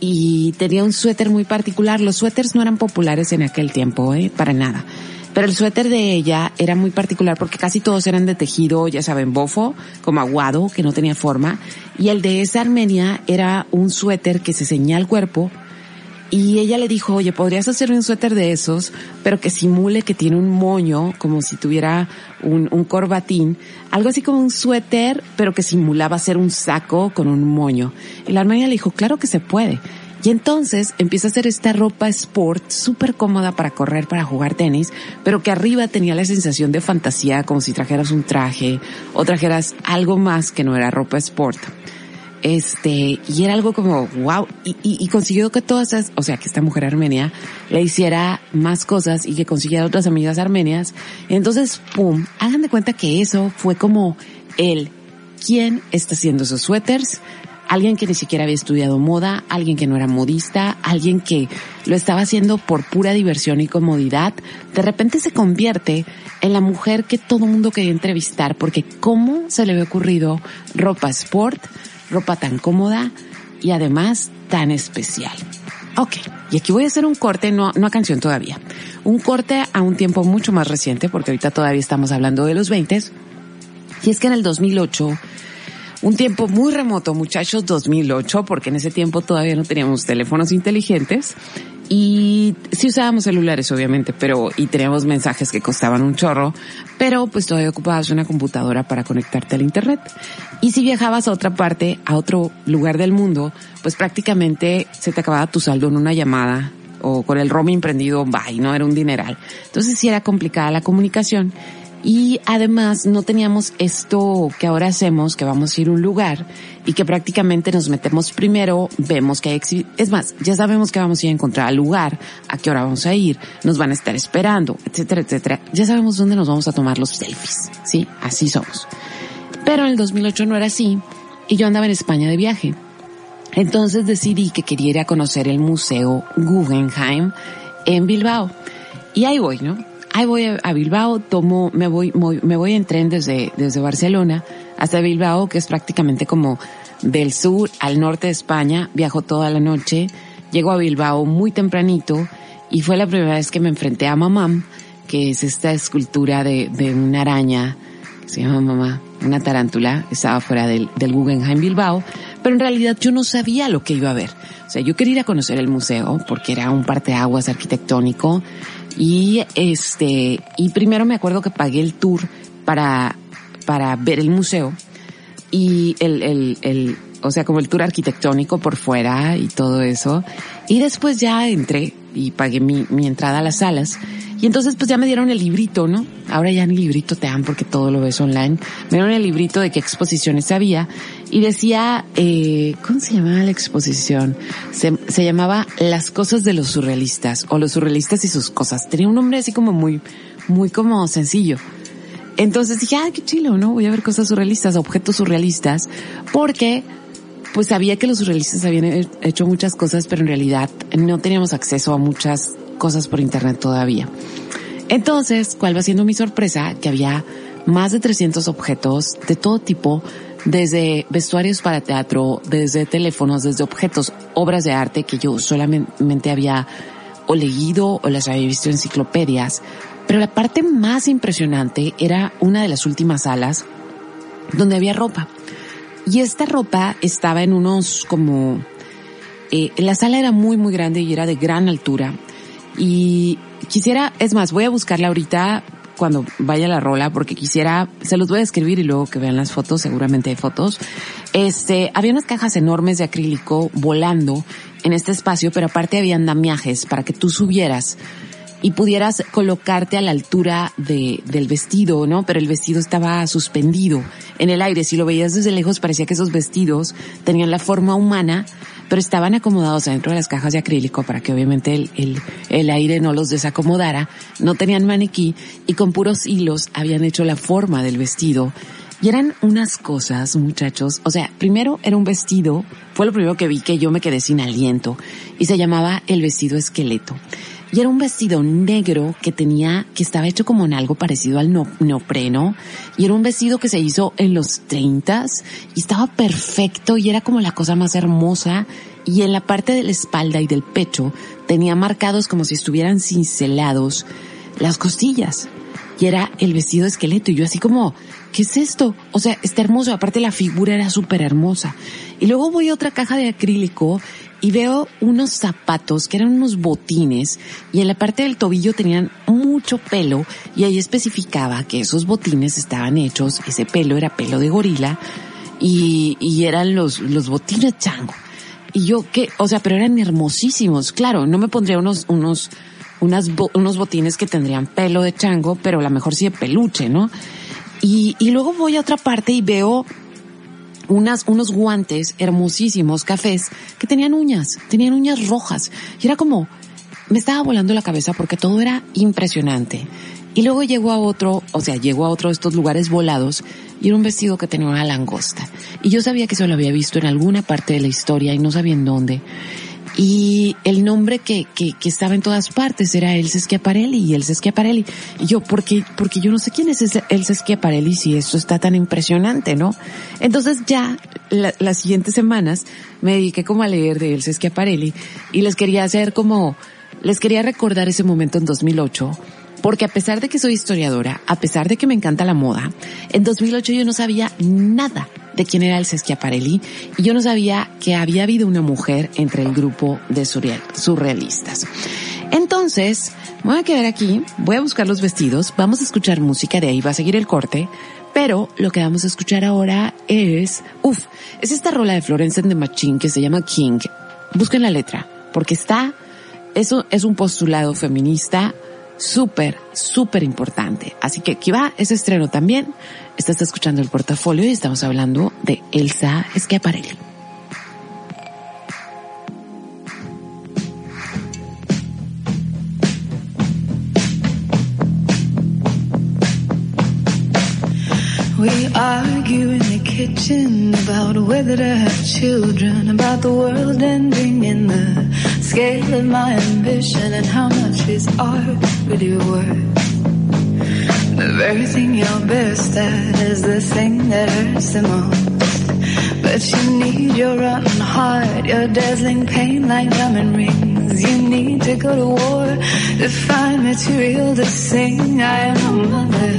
Speaker 1: y tenía un suéter muy particular. Los suéteres no eran populares en aquel tiempo, ¿eh? Para nada. Pero el suéter de ella era muy particular porque casi todos eran de tejido, ya saben, bofo, como aguado, que no tenía forma. Y el de esa armenia era un suéter que se ceñía al cuerpo. Y ella le dijo, oye, podrías hacer un suéter de esos, pero que simule que tiene un moño, como si tuviera un, corbatín. Algo así como un suéter, pero que simulaba ser un saco con un moño. Y la armenia le dijo, claro que se puede. Y entonces empieza a hacer esta ropa sport súper cómoda para correr, para jugar tenis, pero que arriba tenía la sensación de fantasía, como si trajeras un traje o trajeras algo más que no era ropa sport. Este, y era algo como, wow, y, y, consiguió que todas esas, o sea, que esta mujer armenia le hiciera más cosas y que consiguiera otras amigas armenias. Entonces, pum, hagan de cuenta que eso fue como el, ¿quién está haciendo esos suéteres? alguien que ni siquiera había estudiado moda, alguien que no era modista, alguien que lo estaba haciendo por pura diversión y comodidad, de repente se convierte en la mujer que todo mundo quería entrevistar porque cómo se le había ocurrido ropa sport, ropa tan cómoda y además tan especial. Ok, y aquí voy a hacer un corte, no, no a canción todavía, un corte a un tiempo mucho más reciente porque ahorita todavía estamos hablando de los 20 y es que en el 2008 un tiempo muy remoto, muchachos, 2008, porque en ese tiempo todavía no teníamos teléfonos inteligentes y sí usábamos celulares, obviamente, pero y teníamos mensajes que costaban un chorro, pero pues todavía ocupabas una computadora para conectarte al internet. Y si viajabas a otra parte, a otro lugar del mundo, pues prácticamente se te acababa tu saldo en una llamada o con el roaming prendido, bye, no era un dineral. Entonces sí era complicada la comunicación y además no teníamos esto que ahora hacemos, que vamos a ir a un lugar y que prácticamente nos metemos primero, vemos que hay, es más, ya sabemos que vamos a ir a encontrar al lugar, a qué hora vamos a ir, nos van a estar esperando, etcétera, etcétera. Ya sabemos dónde nos vamos a tomar los selfies, ¿sí? Así somos. Pero en el 2008 no era así y yo andaba en España de viaje. Entonces decidí que quería ir a conocer el Museo Guggenheim en Bilbao. Y ahí voy, ¿no? Ahí voy a, Bilbao, tomo, me voy, me voy en tren desde, desde Barcelona hasta Bilbao, que es prácticamente como del sur al norte de España, viajo toda la noche, llego a Bilbao muy tempranito y fue la primera vez que me enfrenté a Mamam, que es esta escultura de, de una araña. Que se llama Mamá, una tarántula, estaba fuera del, del Guggenheim Bilbao, pero en realidad yo no sabía lo que iba a ver. O sea, yo quería ir a conocer el museo porque era un parteaguas arquitectónico y este, y primero me acuerdo que pagué el tour para, para ver el museo y el, el, el, o sea, como el tour arquitectónico por fuera y todo eso. Y después ya entré y pagué mi, mi entrada a las salas. Y entonces pues ya me dieron el librito, ¿no? Ahora ya ni librito te dan porque todo lo ves online. Me dieron el librito de qué exposiciones había y decía, eh, ¿cómo se llamaba la exposición? Se, llamaba Las cosas de los surrealistas o los surrealistas y sus cosas. Tenía un nombre así como muy, muy como sencillo. Entonces dije, ah, qué chilo, ¿no? Voy a ver cosas surrealistas, objetos surrealistas, porque pues sabía que los surrealistas habían hecho muchas cosas, pero en realidad no teníamos acceso a muchas cosas por internet todavía. Entonces, ¿cuál va siendo mi sorpresa? Que había más de 300 objetos de todo tipo, desde vestuarios para teatro, desde teléfonos, desde objetos, obras de arte que yo solamente había o leído o las había visto en enciclopedias. Pero la parte más impresionante era una de las últimas salas donde había ropa. Y esta ropa estaba en unos como... Eh, la sala era muy, muy grande y era de gran altura. Y quisiera, es más, voy a buscarla ahorita cuando vaya la rola porque quisiera, se los voy a escribir y luego que vean las fotos, seguramente hay fotos. Este, había unas cajas enormes de acrílico volando en este espacio, pero aparte había andamiajes para que tú subieras y pudieras colocarte a la altura de, del vestido, ¿no? Pero el vestido estaba suspendido en el aire. Si lo veías desde lejos parecía que esos vestidos tenían la forma humana, pero estaban acomodados dentro de las cajas de acrílico para que obviamente el, el, el aire no los desacomodara. No tenían maniquí y con puros hilos habían hecho la forma del vestido. Y eran unas cosas, muchachos. O sea, primero era un vestido, fue lo primero que vi que yo me quedé sin aliento, y se llamaba el vestido esqueleto. Y era un vestido negro que tenía, que estaba hecho como en algo parecido al neopreno. Y era un vestido que se hizo en los treintas y estaba perfecto y era como la cosa más hermosa. Y en la parte de la espalda y del pecho tenía marcados como si estuvieran cincelados las costillas. Y era el vestido esqueleto. Y yo así como, ¿qué es esto? O sea, está hermoso. Aparte la figura era súper hermosa. Y luego voy a otra caja de acrílico y veo unos zapatos que eran unos botines y en la parte del tobillo tenían mucho pelo y ahí especificaba que esos botines estaban hechos, ese pelo era pelo de gorila y, y eran los, los botines chango. Y yo, ¿qué? O sea, pero eran hermosísimos. Claro, no me pondría unos, unos, unas, unos botines que tendrían pelo de chango, pero a lo mejor sí de peluche, ¿no? Y, y luego voy a otra parte y veo unas, unos guantes hermosísimos, cafés, que tenían uñas, tenían uñas rojas. Y era como, me estaba volando la cabeza porque todo era impresionante. Y luego llegó a otro, o sea, llegó a otro de estos lugares volados y era un vestido que tenía una langosta. Y yo sabía que eso lo había visto en alguna parte de la historia y no sabía en dónde. Y el nombre que, que, que estaba en todas partes era Elsa Schiaparelli y Elsa Schiaparelli. Y yo, porque, porque yo no sé quién es Elsa Schiaparelli si esto está tan impresionante, ¿no? Entonces ya las siguientes semanas me dediqué como a leer de Elsa Schiaparelli y les quería hacer como, les quería recordar ese momento en 2008 porque a pesar de que soy historiadora, a pesar de que me encanta la moda, en 2008 yo no sabía nada de quién era el Schiaparelli y yo no sabía que había habido una mujer entre el grupo de surrealistas. Entonces, voy a quedar aquí, voy a buscar los vestidos, vamos a escuchar música, de ahí va a seguir el corte, pero lo que vamos a escuchar ahora es, uff, es esta rola de Florence and the Machine que se llama King. Busquen la letra, porque está, eso es un postulado feminista súper, súper importante. Así que aquí va ese estreno también. Estás escuchando el portafolio y estamos hablando de Elsa Schiaparelli.
Speaker 6: Kitchen about whether to have children, about the world ending in the scale of my ambition and how much is art really worth. The very thing you're best at is the thing that hurts the most. But you need your rotten heart, your dazzling pain like diamond rings. You need to go to war to find material to sing. I am a mother.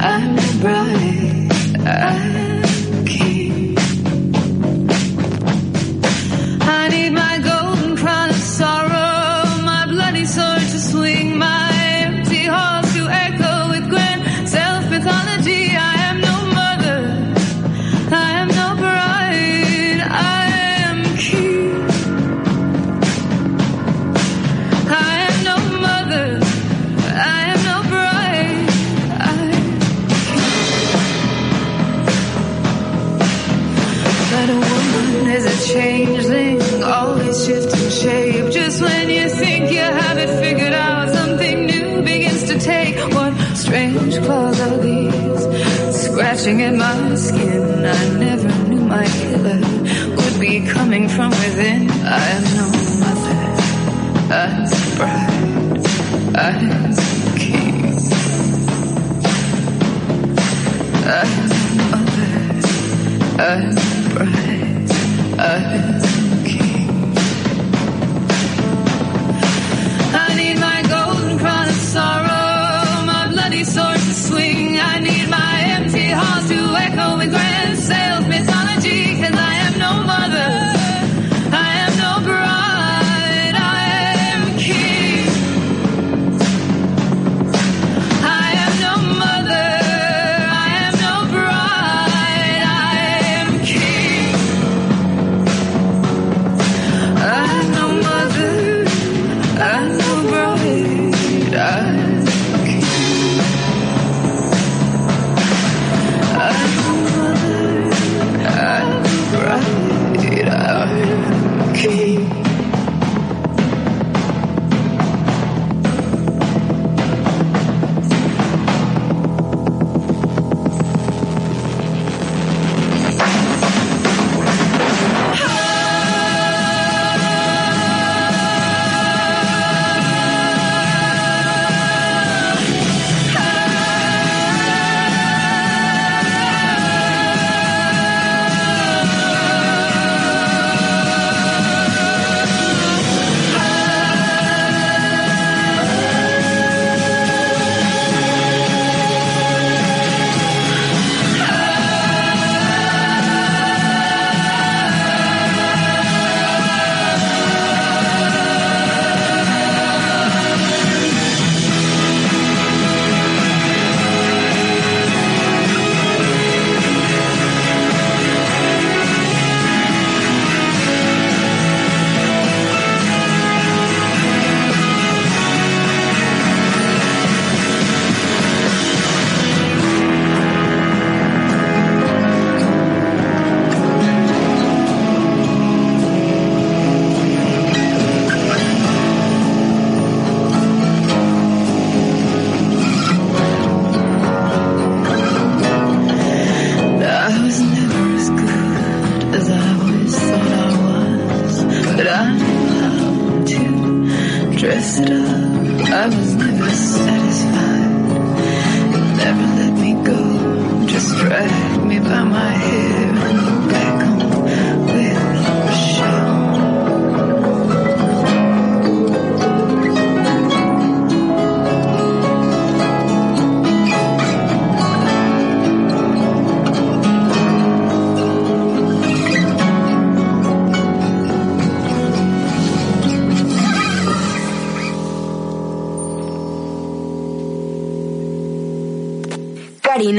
Speaker 6: I'm the bride. I scratching at my skin? I never knew my killer would be coming from within. I have no mother as bride, as king. No mother as bride, as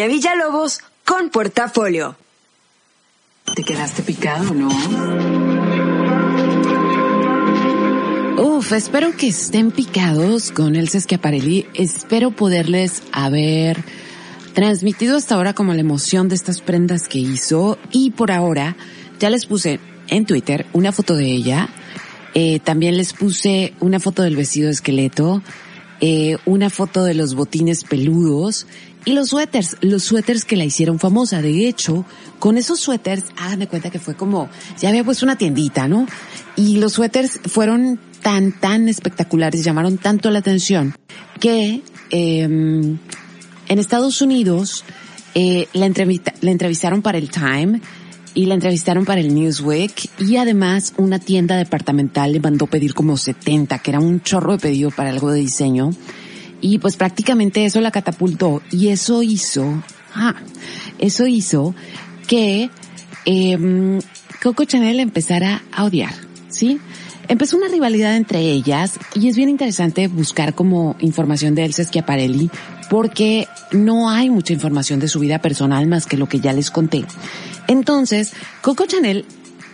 Speaker 8: Villalobos con Portafolio.
Speaker 9: ¿Te quedaste picado, no?
Speaker 1: Uf, espero que estén picados con el Schiaparelli. Espero poderles haber transmitido hasta ahora como la emoción de estas prendas que hizo. Y por ahora, ya les puse en Twitter una foto de ella. Eh, también les puse una foto del vestido de esqueleto. eh, una foto de los botines peludos y los suéteres, los suéteres que la hicieron famosa. De hecho, con esos suéteres, hagan de cuenta que fue como, ya había puesto una tiendita, ¿no? Y los suéteres fueron tan, tan espectaculares, llamaron tanto la atención, que eh, en Estados Unidos eh, la, entrevista, la entrevistaron para el Time y la entrevistaron para el Newsweek y además una tienda departamental le mandó pedir como 70, que era un chorro de pedido para algo de diseño. Y pues prácticamente eso la catapultó y eso hizo, ah, eso hizo que eh, Coco Chanel empezara a odiar, ¿sí? Empezó una rivalidad entre ellas y es bien interesante buscar como información de Elsa Schiaparelli porque no hay mucha información de su vida personal más que lo que ya les conté. Entonces, Coco Chanel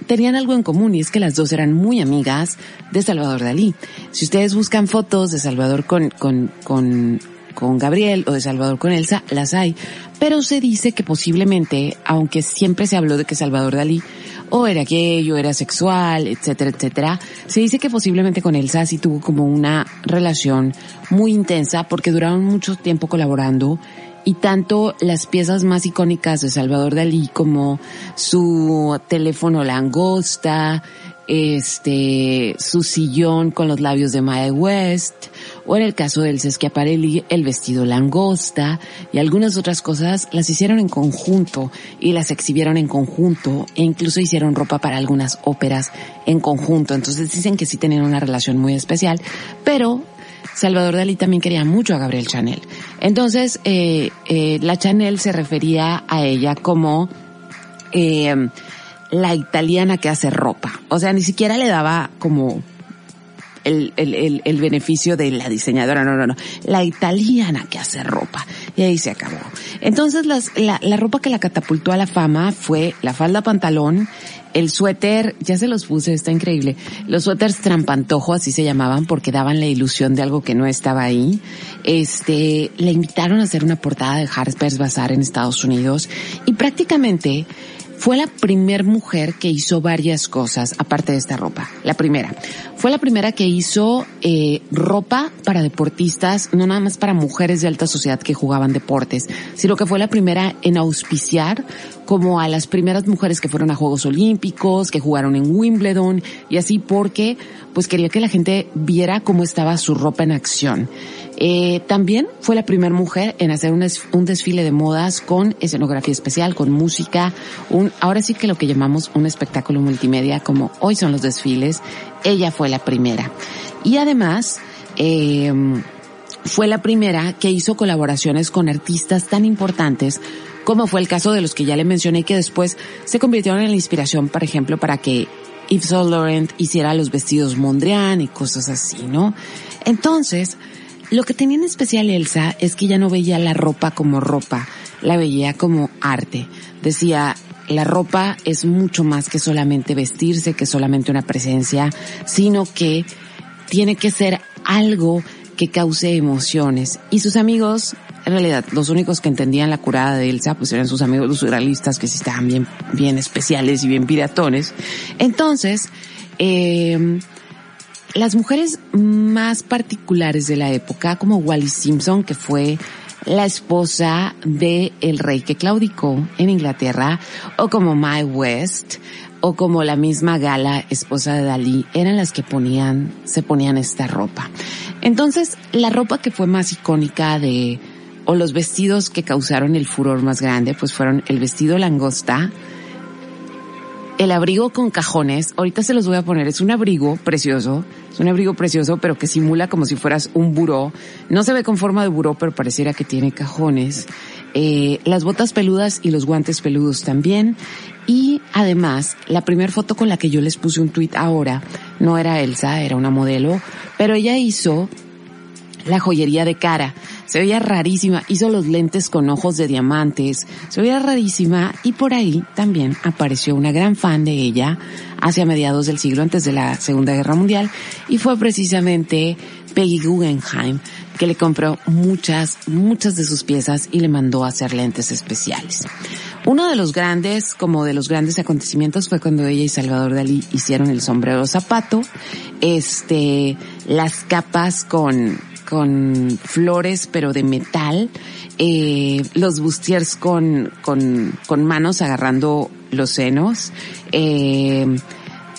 Speaker 1: tenían algo en común y es que las dos eran muy amigas de Salvador Dalí. Si ustedes buscan fotos de Salvador con, con, con con Gabriel o de Salvador con Elsa, las hay. Pero se dice que posiblemente, aunque siempre se habló de que Salvador Dalí o era gay o era sexual, etcétera, etcétera, se dice que posiblemente con Elsa sí tuvo como una relación muy intensa porque duraron mucho tiempo colaborando y tanto las piezas más icónicas de Salvador Dalí como su teléfono langosta, este, su sillón con los labios de Mae West, o en el caso del Schiaparelli, el vestido langosta y algunas otras cosas las hicieron en conjunto y las exhibieron en conjunto e incluso hicieron ropa para algunas óperas en conjunto. Entonces dicen que sí tenían una relación muy especial, pero Salvador Dalí también quería mucho a Gabriel Chanel. Entonces, eh, eh, la Chanel se refería a ella como eh, la italiana que hace ropa. O sea, ni siquiera le daba como el, el, el, beneficio de la diseñadora, no, no, no, la italiana que hace ropa. Y ahí se acabó. Entonces la, la ropa que la catapultó a la fama fue la falda pantalón, el suéter, ya se los puse, está increíble. Los suéteres trampantojo, así se llamaban, porque daban la ilusión de algo que no estaba ahí. Este, le invitaron a hacer una portada de Harper's Bazaar en Estados Unidos y prácticamente fue la primer mujer que hizo varias cosas, aparte de esta ropa. La primera. Fue la primera que hizo eh, ropa para deportistas, no nada más para mujeres de alta sociedad que jugaban deportes, sino que fue la primera en auspiciar como a las primeras mujeres que fueron a Juegos Olímpicos, que jugaron en Wimbledon y así porque pues quería que la gente viera cómo estaba su ropa en acción. Eh, también fue la primera mujer en hacer un, un, desfile de modas con escenografía especial, con música, un, ahora sí que lo que llamamos un espectáculo multimedia, como hoy son los desfiles, ella fue la primera. Y además, eh, fue la primera que hizo colaboraciones con artistas tan importantes como fue el caso de los que ya le mencioné que después se convirtieron en la inspiración, por ejemplo, para que Yves Saint Laurent hiciera los vestidos Mondrian y cosas así, ¿no? Entonces, lo que tenía en especial Elsa es que ya no veía la ropa como ropa, la veía como arte. Decía, la ropa es mucho más que solamente vestirse, que solamente una presencia, sino que tiene que ser algo que cause emociones. Y sus amigos, en realidad, los únicos que entendían la curada de Elsa, pues eran sus amigos los surrealistas, que sí estaban bien, bien especiales y bien piratones. Entonces, eh, las mujeres más particulares de la época, como Wallis Simpson, que fue la esposa de el rey que claudicó en Inglaterra, o como Mae West, o como la misma Gala, esposa de Dalí, eran las que ponían, se ponían esta ropa. Entonces, la ropa que fue más icónica de, o los vestidos que causaron el furor más grande, pues fueron el vestido langosta, el abrigo con cajones, ahorita se los voy a poner, es un abrigo precioso, es un abrigo precioso, pero que simula como si fueras un buró. No se ve con forma de buró, pero pareciera que tiene cajones. Eh, las botas peludas y los guantes peludos también. Y además, la primera foto con la que yo les puse un tweet ahora, no era Elsa, era una modelo, pero ella hizo la joyería de cara. Se veía rarísima, hizo los lentes con ojos de diamantes, se veía rarísima y por ahí también apareció una gran fan de ella hacia mediados del siglo antes de la Segunda Guerra Mundial y fue precisamente Peggy Guggenheim que le compró muchas, muchas de sus piezas y le mandó a hacer lentes especiales. Uno de los grandes, como de los grandes acontecimientos fue cuando ella y Salvador Dalí hicieron el sombrero zapato, este, las capas con, con flores pero de metal, eh, los bustiers con, con, con manos agarrando los senos, eh,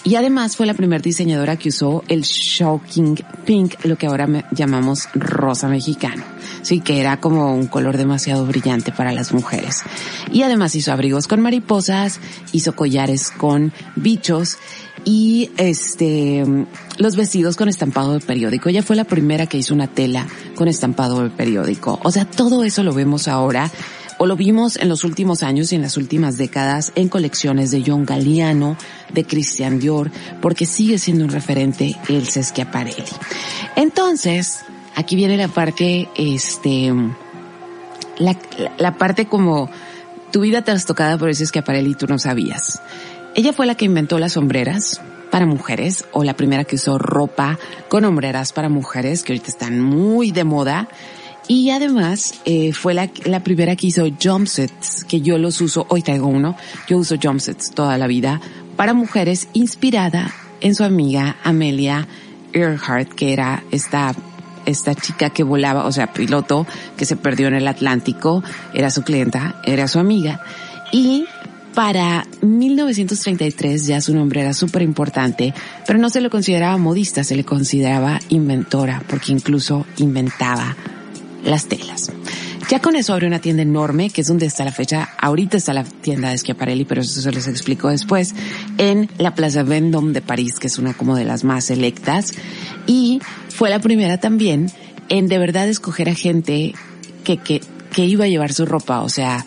Speaker 1: y además fue la primera diseñadora que usó el shocking pink, lo que ahora llamamos rosa mexicano. Sí, que era como un color demasiado brillante para las mujeres. Y además hizo abrigos con mariposas, hizo collares con bichos y este los vestidos con estampado de periódico. Ella fue la primera que hizo una tela con estampado de periódico. O sea, todo eso lo vemos ahora o lo vimos en los últimos años y en las últimas décadas en colecciones de John Galliano, de Christian Dior, porque sigue siendo un referente el Schiaparelli. Entonces, aquí viene la parte, este, la, la parte como tu vida trastocada por ese Schiaparelli y tú no sabías. Ella fue la que inventó las sombreras para mujeres o la primera que usó ropa con hombreras para mujeres que ahorita están muy de moda Y además eh, fue la, la primera que hizo jumpsets, que yo los uso, hoy traigo uno, yo uso jumpsets toda la vida, para mujeres inspirada en su amiga Amelia Earhart, que era esta esta chica que volaba, o sea, piloto que se perdió en el Atlántico, era su clienta, era su amiga. Y para 1933 ya su nombre era súper importante, pero no se le consideraba modista, se le consideraba inventora, porque incluso inventaba las telas. Ya con eso abrió una tienda enorme, que es donde está la fecha. Ahorita está la tienda de Schiaparelli, pero eso se les explico después. En la Plaza Vendôme de París, que es una como de las más selectas. Y fue la primera también en de verdad escoger a gente que, que, que iba a llevar su ropa. O sea,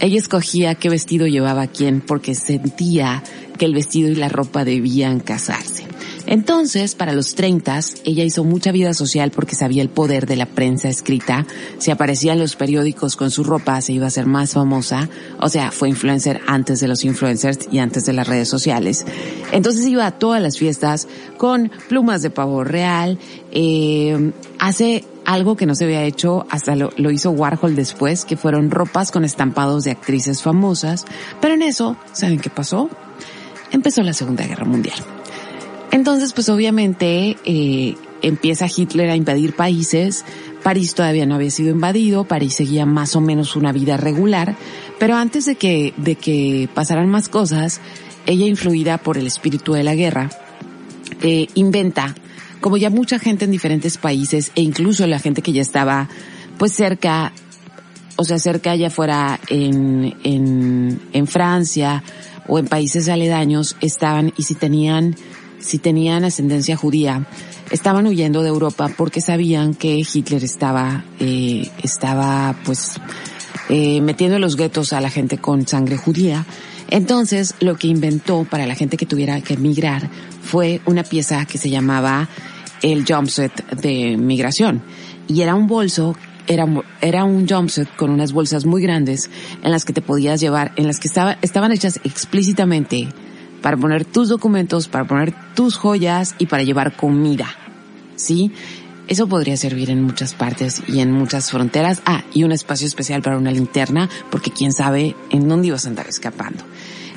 Speaker 1: ella escogía qué vestido llevaba quién porque sentía que el vestido y la ropa debían casarse. Entonces, para los 30, ella hizo mucha vida social porque sabía el poder de la prensa escrita. Si aparecía en los periódicos con su ropa, se iba a ser más famosa. O sea, fue influencer antes de los influencers y antes de las redes sociales. Entonces iba a todas las fiestas con plumas de pavo real. Eh, hace algo que no se había hecho, hasta lo, hizo Warhol después, que fueron ropas con estampados de actrices famosas. Pero en eso, ¿saben qué pasó? Empezó la Segunda Guerra Mundial. Entonces, pues obviamente eh, empieza Hitler a invadir países. París todavía no había sido invadido, París seguía más o menos una vida regular, pero antes de que, de que pasaran más cosas, ella influida por el espíritu de la guerra, eh, inventa, como ya mucha gente en diferentes países e incluso la gente que ya estaba pues cerca, o sea, cerca ya fuera en, en, en Francia o en países aledaños, estaban y si tenían si tenían ascendencia judía, estaban huyendo de Europa porque sabían que Hitler estaba, eh, estaba pues, eh, metiendo en los guetos a la gente con sangre judía. Entonces, lo que inventó para la gente que tuviera que emigrar fue una pieza que se llamaba el jumpsuit de migración. Y era un bolso era, un jumpsuit con unas bolsas muy grandes en las que te podías llevar, en las que estaba, estaban hechas explícitamente para poner tus documentos, para poner tus joyas y para llevar comida. ¿Sí? Eso podría servir en muchas partes y en muchas fronteras. Ah, y un espacio especial para una linterna, porque quién sabe en dónde ibas a andar escapando.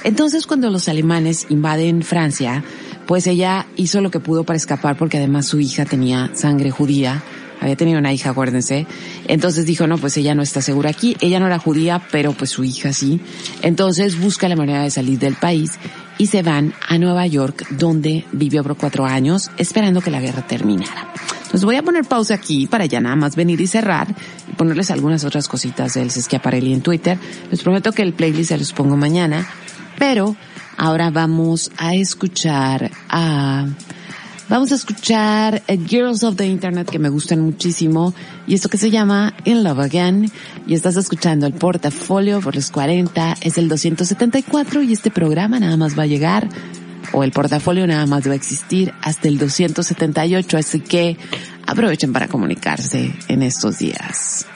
Speaker 1: Entonces, cuando los alemanes invaden Francia, pues ella hizo lo que pudo para escapar, porque además su hija tenía sangre judía, había tenido una hija, acuérdense. Entonces dijo, no, pues ella no está segura aquí. Ella no era judía, pero pues su hija sí. Entonces busca la manera de salir del país y se van a Nueva York, donde vivió por cuatro años, esperando que la guerra terminara. Entonces voy a poner pausa aquí para ya nada más venir y cerrar y ponerles algunas otras cositas del Sesquiaparelli en Twitter. Les prometo que el playlist se los pongo mañana, pero ahora vamos a escuchar a Vamos a escuchar Girls of the Internet que me gustan muchísimo. Y esto que se llama In Love Again. Y estás escuchando el portafolio por los 40 es el 274 y este programa nada más va a llegar o el portafolio nada más va a existir hasta el 278 así que aprovechen para comunicarse en estos días.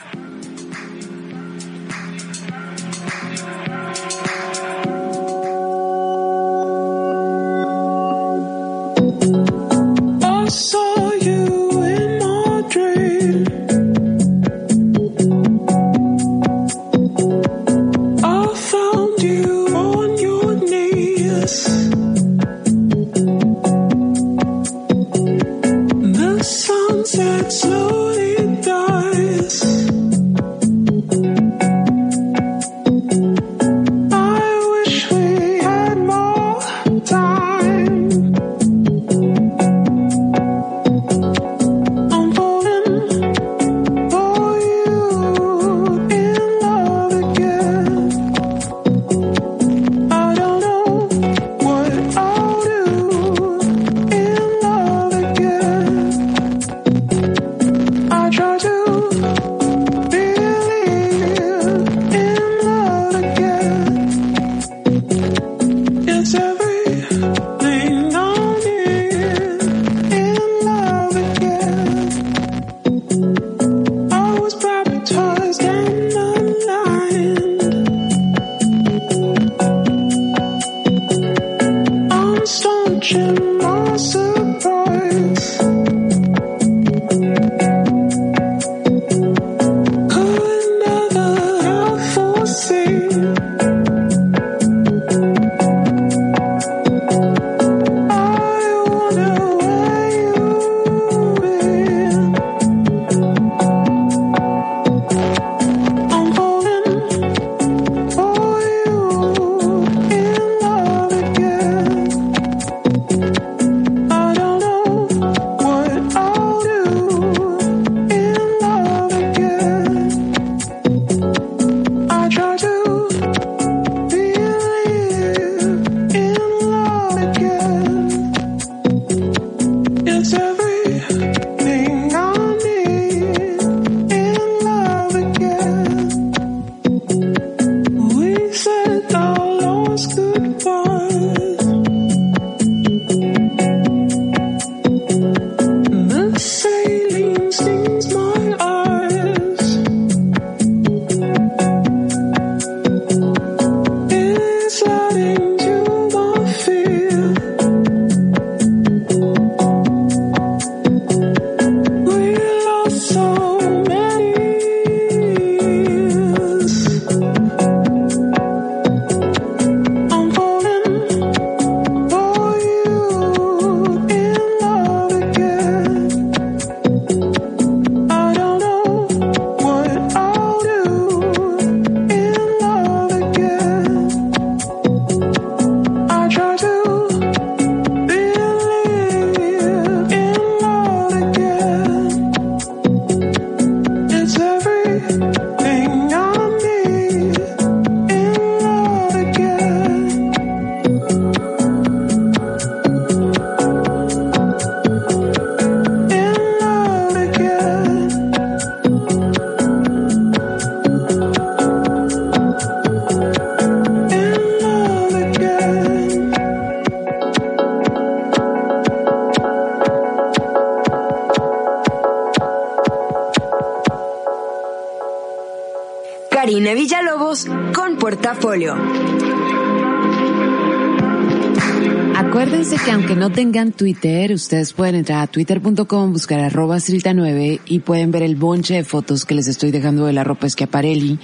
Speaker 1: Tengan Twitter, ustedes pueden entrar a twitter.com, buscar arroba 9 y pueden ver el bonche de fotos que les estoy dejando de la ropa Schiaparelli.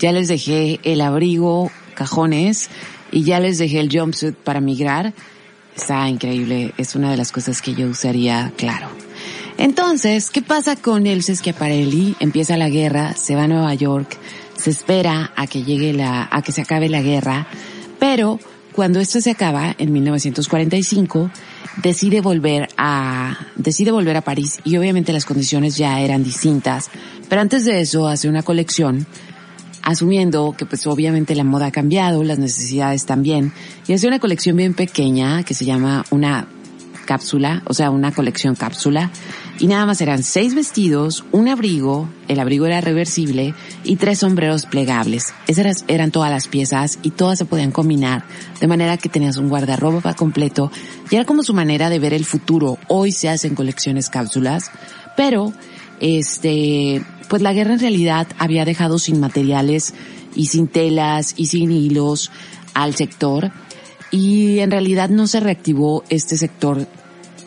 Speaker 1: Ya les dejé el abrigo, cajones y ya les dejé el jumpsuit para migrar. Está increíble, es una de las cosas que yo usaría, claro. Entonces, ¿qué pasa con el Schiaparelli? Empieza la guerra, se va a Nueva York, se espera a que llegue la, a que se acabe la guerra, pero cuando esto se acaba, en 1945, decide volver a, decide volver a París y obviamente las condiciones ya eran distintas, pero antes de eso hace una colección asumiendo que pues obviamente la moda ha cambiado, las necesidades también, y hace una colección bien pequeña que se llama una cápsula, o sea, una colección cápsula, y nada más eran seis vestidos, un abrigo, el abrigo era reversible, y tres sombreros plegables. Esas eran todas las piezas y todas se podían combinar, de manera que tenías un guardarropa completo, y era como su manera de ver el futuro. Hoy se hacen colecciones cápsulas, pero, este, pues la guerra en realidad había dejado sin materiales y sin telas y sin hilos al sector, y en realidad no se reactivó este sector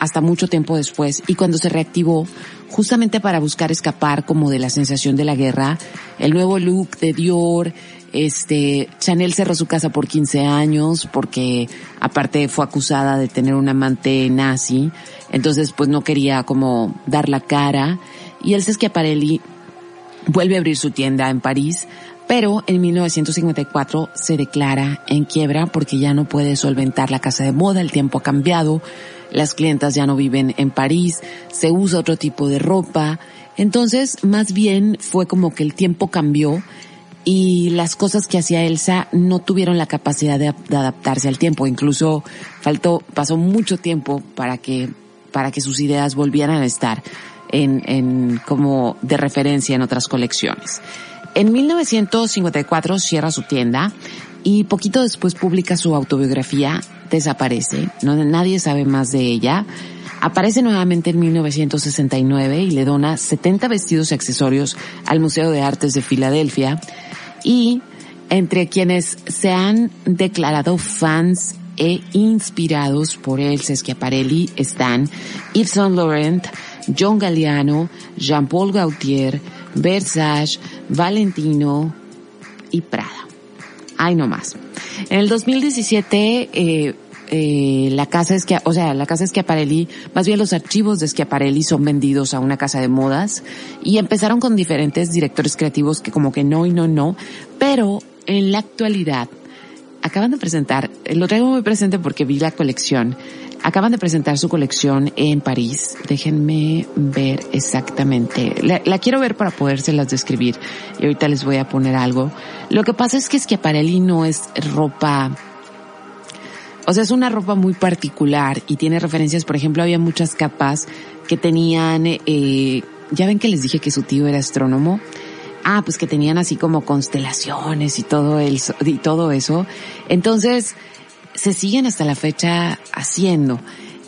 Speaker 1: hasta mucho tiempo después y cuando se reactivó justamente para buscar escapar como de la sensación de la guerra, el nuevo look de Dior, este, Chanel cerró su casa por 15 años porque aparte fue acusada de tener un amante nazi, entonces pues no quería como dar la cara y el Schiaparelli vuelve a abrir su tienda en París pero en 1954 se declara en quiebra porque ya no puede solventar la casa de moda, el tiempo ha cambiado, las clientas ya no viven en París, se usa otro tipo de ropa, entonces más bien fue como que el tiempo cambió y las cosas que hacía Elsa no tuvieron la capacidad de, adaptarse al tiempo, incluso faltó, pasó mucho tiempo para que, para que sus ideas volvieran a estar en, en como de referencia en otras colecciones. En 1954 cierra su tienda y poquito después publica su autobiografía, Desaparece, no, nadie sabe más de ella. Aparece nuevamente en 1969 y le dona 70 vestidos y accesorios al Museo de Artes de Filadelfia y entre quienes se han declarado fans e inspirados por el Schiaparelli están Yves Saint Laurent, John Galliano, Jean-Paul Gaultier, Versace, Valentino y Prada. Ay, no más. En el 2017, eh, eh, la casa es que, o sea, la casa Schiaparelli, más bien los archivos de Schiaparelli son vendidos a una casa de modas y empezaron con diferentes directores creativos que como que no y no, no, pero en la actualidad acaban de presentar, lo traigo muy presente porque vi la colección, Acaban de presentar su colección en París. Déjenme ver exactamente. La, quiero ver para podérselas describir. Y ahorita les voy a poner algo. Lo que pasa es que Schiaparelli no es ropa, o sea, es una ropa muy particular y tiene referencias, por ejemplo, había muchas capas que tenían, eh, ya ven que les dije que su tío era astrónomo. Ah, pues que tenían así como constelaciones y todo el, y todo eso. Entonces, se siguen hasta la fecha haciendo.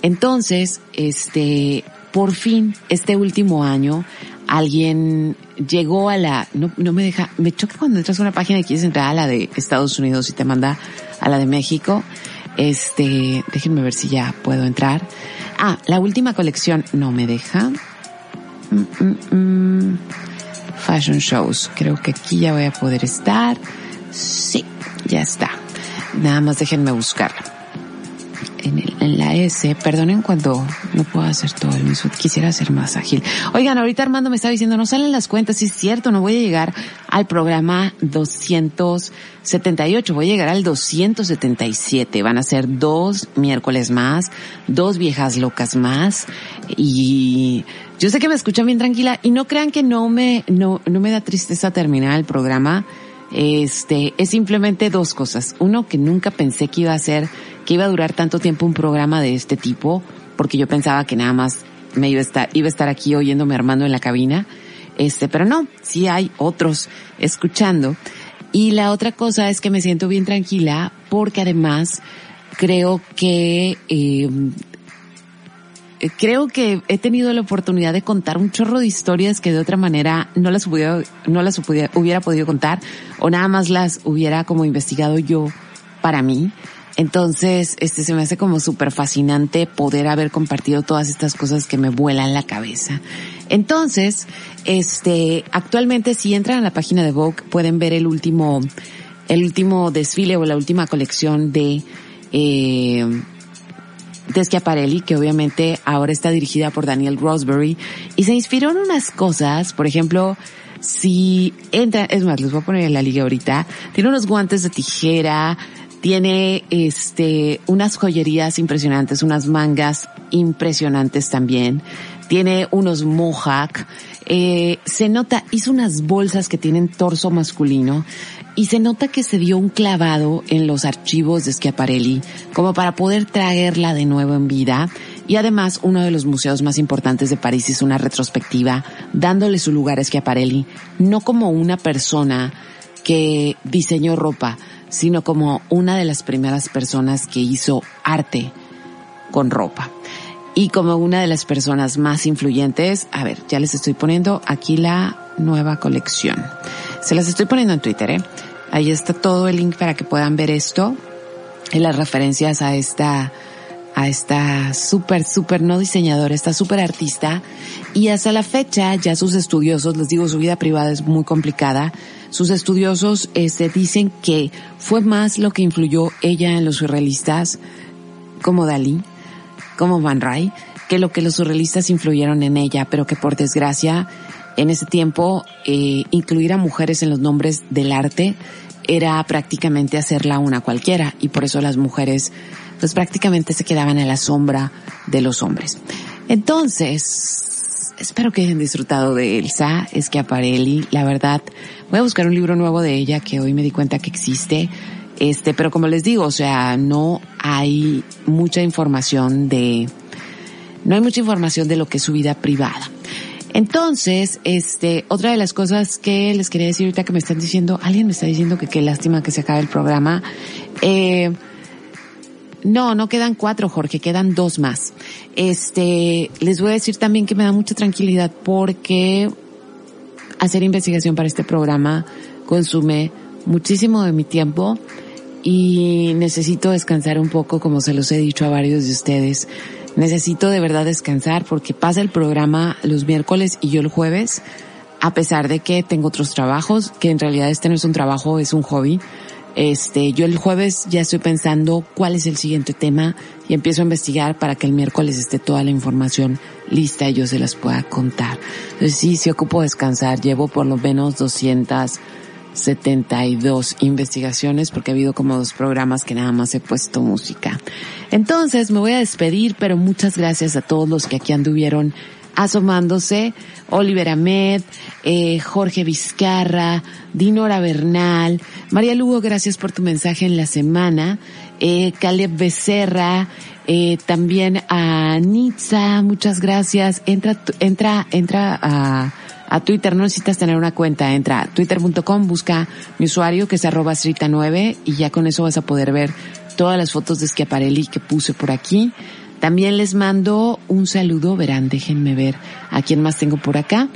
Speaker 1: Entonces, este, por fin, este último año, alguien llegó a la, no, no me deja, me choca cuando entras a una página y quieres entrar a la de Estados Unidos y te manda a la de México. Este, déjenme ver si ya puedo entrar. Ah, la última colección no me deja. Mm, mm, mm. Fashion shows. Creo que aquí ya voy a poder estar. Sí, ya está. Nada más déjenme buscarla. En, el, en la S, perdonen cuando no puedo hacer todo el mismo, quisiera ser más ágil. Oigan, ahorita Armando me está diciendo, no salen las cuentas, sí es cierto, no voy a llegar al programa 278, voy a llegar al 277, van a ser dos miércoles más, dos viejas locas más, y yo sé que me escuchan bien tranquila, y no crean que no me, no, no me da tristeza terminar el programa, este, es simplemente dos cosas. Uno, que nunca pensé que iba a ser, que iba a durar tanto tiempo un programa de este tipo, porque yo pensaba que nada más me iba a estar, iba a estar aquí oyéndome armando en la cabina. Este, pero no, sí hay otros escuchando. Y la otra cosa es que me siento bien tranquila porque además creo que eh, creo que he tenido la oportunidad de contar un chorro de historias que de otra manera no las hubiera, no las hubiera, podido contar o nada más las hubiera como investigado yo para mí. Entonces, este se me hace como súper fascinante poder haber compartido todas estas cosas que me vuelan la cabeza. Entonces, este, actualmente si entran a la página de Vogue pueden ver el último, el último desfile o la última colección de, eh, de Schiaparelli, que obviamente ahora está dirigida por Daniel Rosberry, y se inspiró en unas cosas, por ejemplo, si entra, es más, les voy a poner en la liga ahorita, tiene unos guantes de tijera, tiene este unas joyerías impresionantes, unas mangas impresionantes también. Tiene unos mohawk. Eh, se nota, hizo unas bolsas que tienen torso masculino y se nota que se dio un clavado en los archivos de Schiaparelli como para poder traerla de nuevo en vida. Y además, uno de los museos más importantes de París hizo una retrospectiva dándole su lugar a Schiaparelli, no como una persona que diseñó ropa, sino como una de las primeras personas que hizo arte con ropa. Y como una de las personas más influyentes, a ver, ya les estoy poniendo aquí la nueva colección. Se las estoy poniendo en Twitter, ¿eh? Ahí está todo el link para que puedan ver esto y las referencias a esta a esta súper, súper no diseñadora, esta súper artista. Y hasta la fecha ya sus estudiosos, les digo, su vida privada es muy complicada. Sus estudiosos este, dicen que fue más lo que influyó ella en los surrealistas como Dalí, como Van Ray, que lo que los surrealistas influyeron en ella, pero que por desgracia en ese tiempo eh, incluir a mujeres en los nombres del arte era prácticamente hacerla una cualquiera y por eso las mujeres pues prácticamente se quedaban a la sombra de los hombres. Entonces, espero que hayan disfrutado de Elsa Schiaparelli. La verdad, voy a buscar un libro nuevo de ella que hoy me di cuenta que existe. Este, pero como les digo, o sea, no hay mucha información de, no hay mucha información de lo que es su vida privada. Entonces, este, otra de las cosas que les quería decir ahorita que me están diciendo, alguien me está diciendo que qué lástima que se acabe el programa. Eh, no, no quedan cuatro, Jorge, quedan dos más. Este, les voy a decir también que me da mucha tranquilidad porque hacer investigación para este programa consume muchísimo de mi tiempo y necesito descansar un poco, como se los he dicho a varios de ustedes necesito de verdad descansar porque pasa el programa los miércoles y yo el jueves, a pesar de que tengo otros trabajos, que en realidad este no es un trabajo, es un hobby. Este, yo el jueves ya estoy pensando cuál es el siguiente tema y empiezo a investigar para que el miércoles esté toda la información lista y yo se las pueda contar. Entonces sí, sí ocupo descansar, llevo por lo menos 200 72 investigaciones porque ha habido como dos programas que nada más he puesto música. Entonces me voy a despedir, pero muchas gracias a todos los que aquí anduvieron asomándose. Oliver Ahmed, eh, Jorge Vizcarra, Dinora Bernal, María Lugo, gracias por tu mensaje en la semana, eh, Caleb Becerra, eh, también a Nitza, muchas gracias. Entra, entra, entra a a Twitter, no necesitas tener una cuenta, entra a twitter.com, busca mi usuario que es arroba 9 y ya con eso vas a poder ver todas las fotos de Schiaparelli que puse por aquí. También les mando un saludo, verán, déjenme ver a quién más tengo por acá.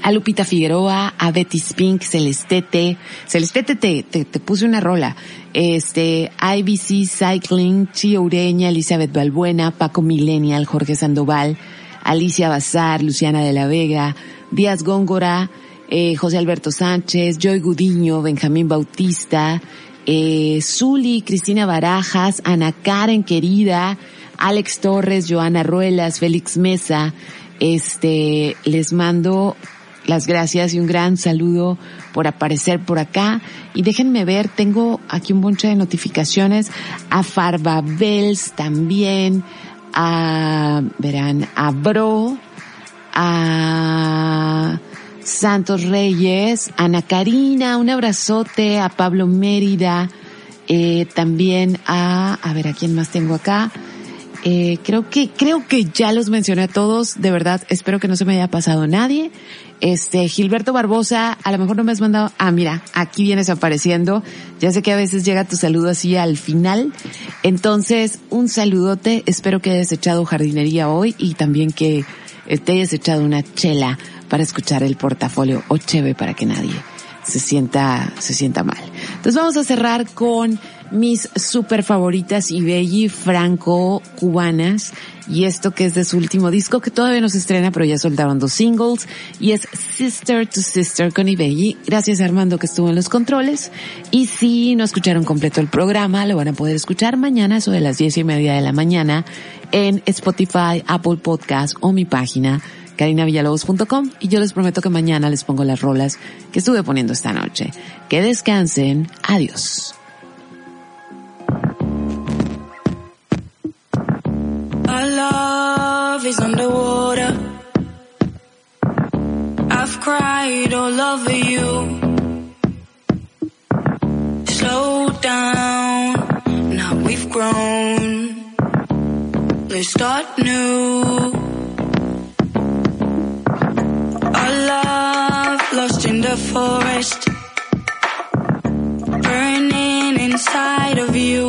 Speaker 1: A Lupita Figueroa, a Betty Spink, Celestete, Celestete te, te, te puse una rola, este, IBC Cycling, Chio Ureña, Elizabeth Balbuena, Paco Millennial, Jorge Sandoval, Alicia Bazar, Luciana de la Vega, Díaz Góngora, eh, José Alberto Sánchez, Joy Gudiño, Benjamín Bautista, eh, Zuli, Cristina Barajas, Ana Karen querida, Alex Torres, Joana Ruelas, Félix Mesa, este, les mando las gracias y un gran saludo por aparecer por acá. Y déjenme ver, tengo aquí un bonche de notificaciones a Farbabels también, a, verán, a Bro, a Santos Reyes, Ana Karina, un abrazote, a Pablo Mérida, eh, también a, a ver, ¿a quién más tengo acá? Eh, creo que, creo que ya los mencioné a todos. De verdad, espero que no se me haya pasado nadie. Este, Gilberto Barbosa, a lo mejor no me has mandado, ah, mira, aquí vienes apareciendo. Ya sé que a veces llega tu saludo así al final. Entonces, un saludote. Espero que hayas echado jardinería hoy y también que te hayas echado una chela para escuchar el portafolio o cheve para que nadie se sienta, se sienta mal. Entonces vamos a cerrar con mis super favoritas Ibelli Franco cubanas y esto que es de su último disco que todavía no se estrena pero ya soltaron dos singles y es Sister to Sister con Ibelli. Gracias a Armando que estuvo en los controles y si no escucharon completo el programa lo van a poder escuchar mañana eso de las diez y media de la mañana en Spotify, Apple Podcast o mi página carinavillalobos.com y yo les prometo que mañana les pongo las rolas que estuve poniendo esta noche. Que descansen. Adiós.
Speaker 10: Love is underwater. I've cried all over you. Slow down, now we've grown. Let's start new. Our love lost in the forest. Burning inside of you.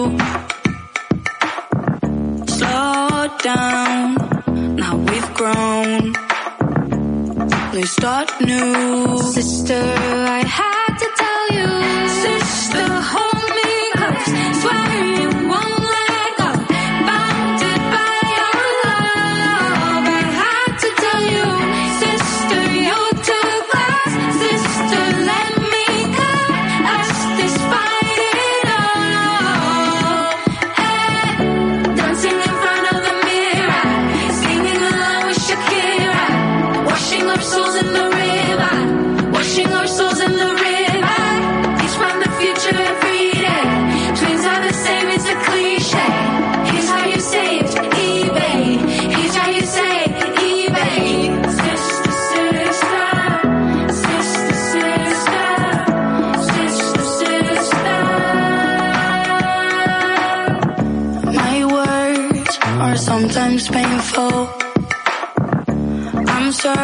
Speaker 10: Down, now we've grown. Let's start new. Sister, I had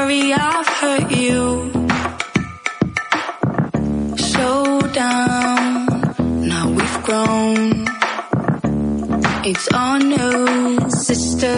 Speaker 10: sorry I've hurt you. Slow down, now we've grown. It's all new. Sister,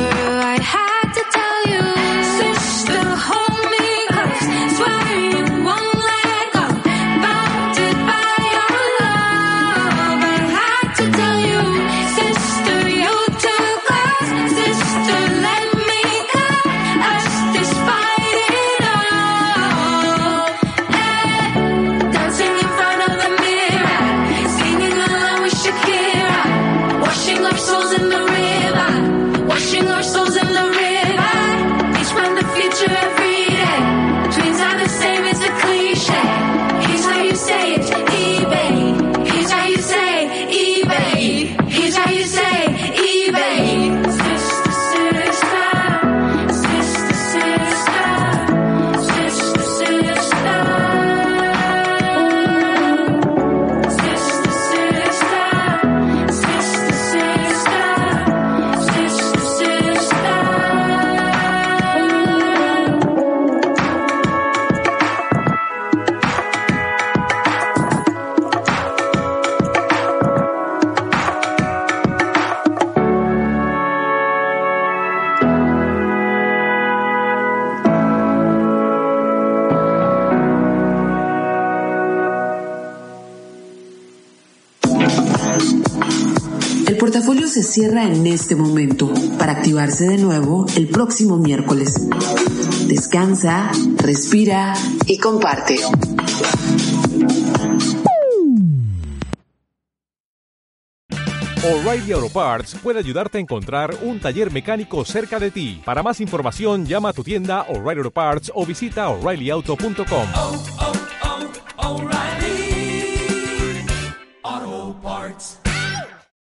Speaker 5: se cierra en este momento para activarse de nuevo el próximo miércoles. Descansa, respira y comparte.
Speaker 11: O'Reilly Auto Parts puede ayudarte a encontrar un taller mecánico cerca de ti. Para más información, llama a tu tienda O'Reilly Auto Parts o visita oreillyauto.com.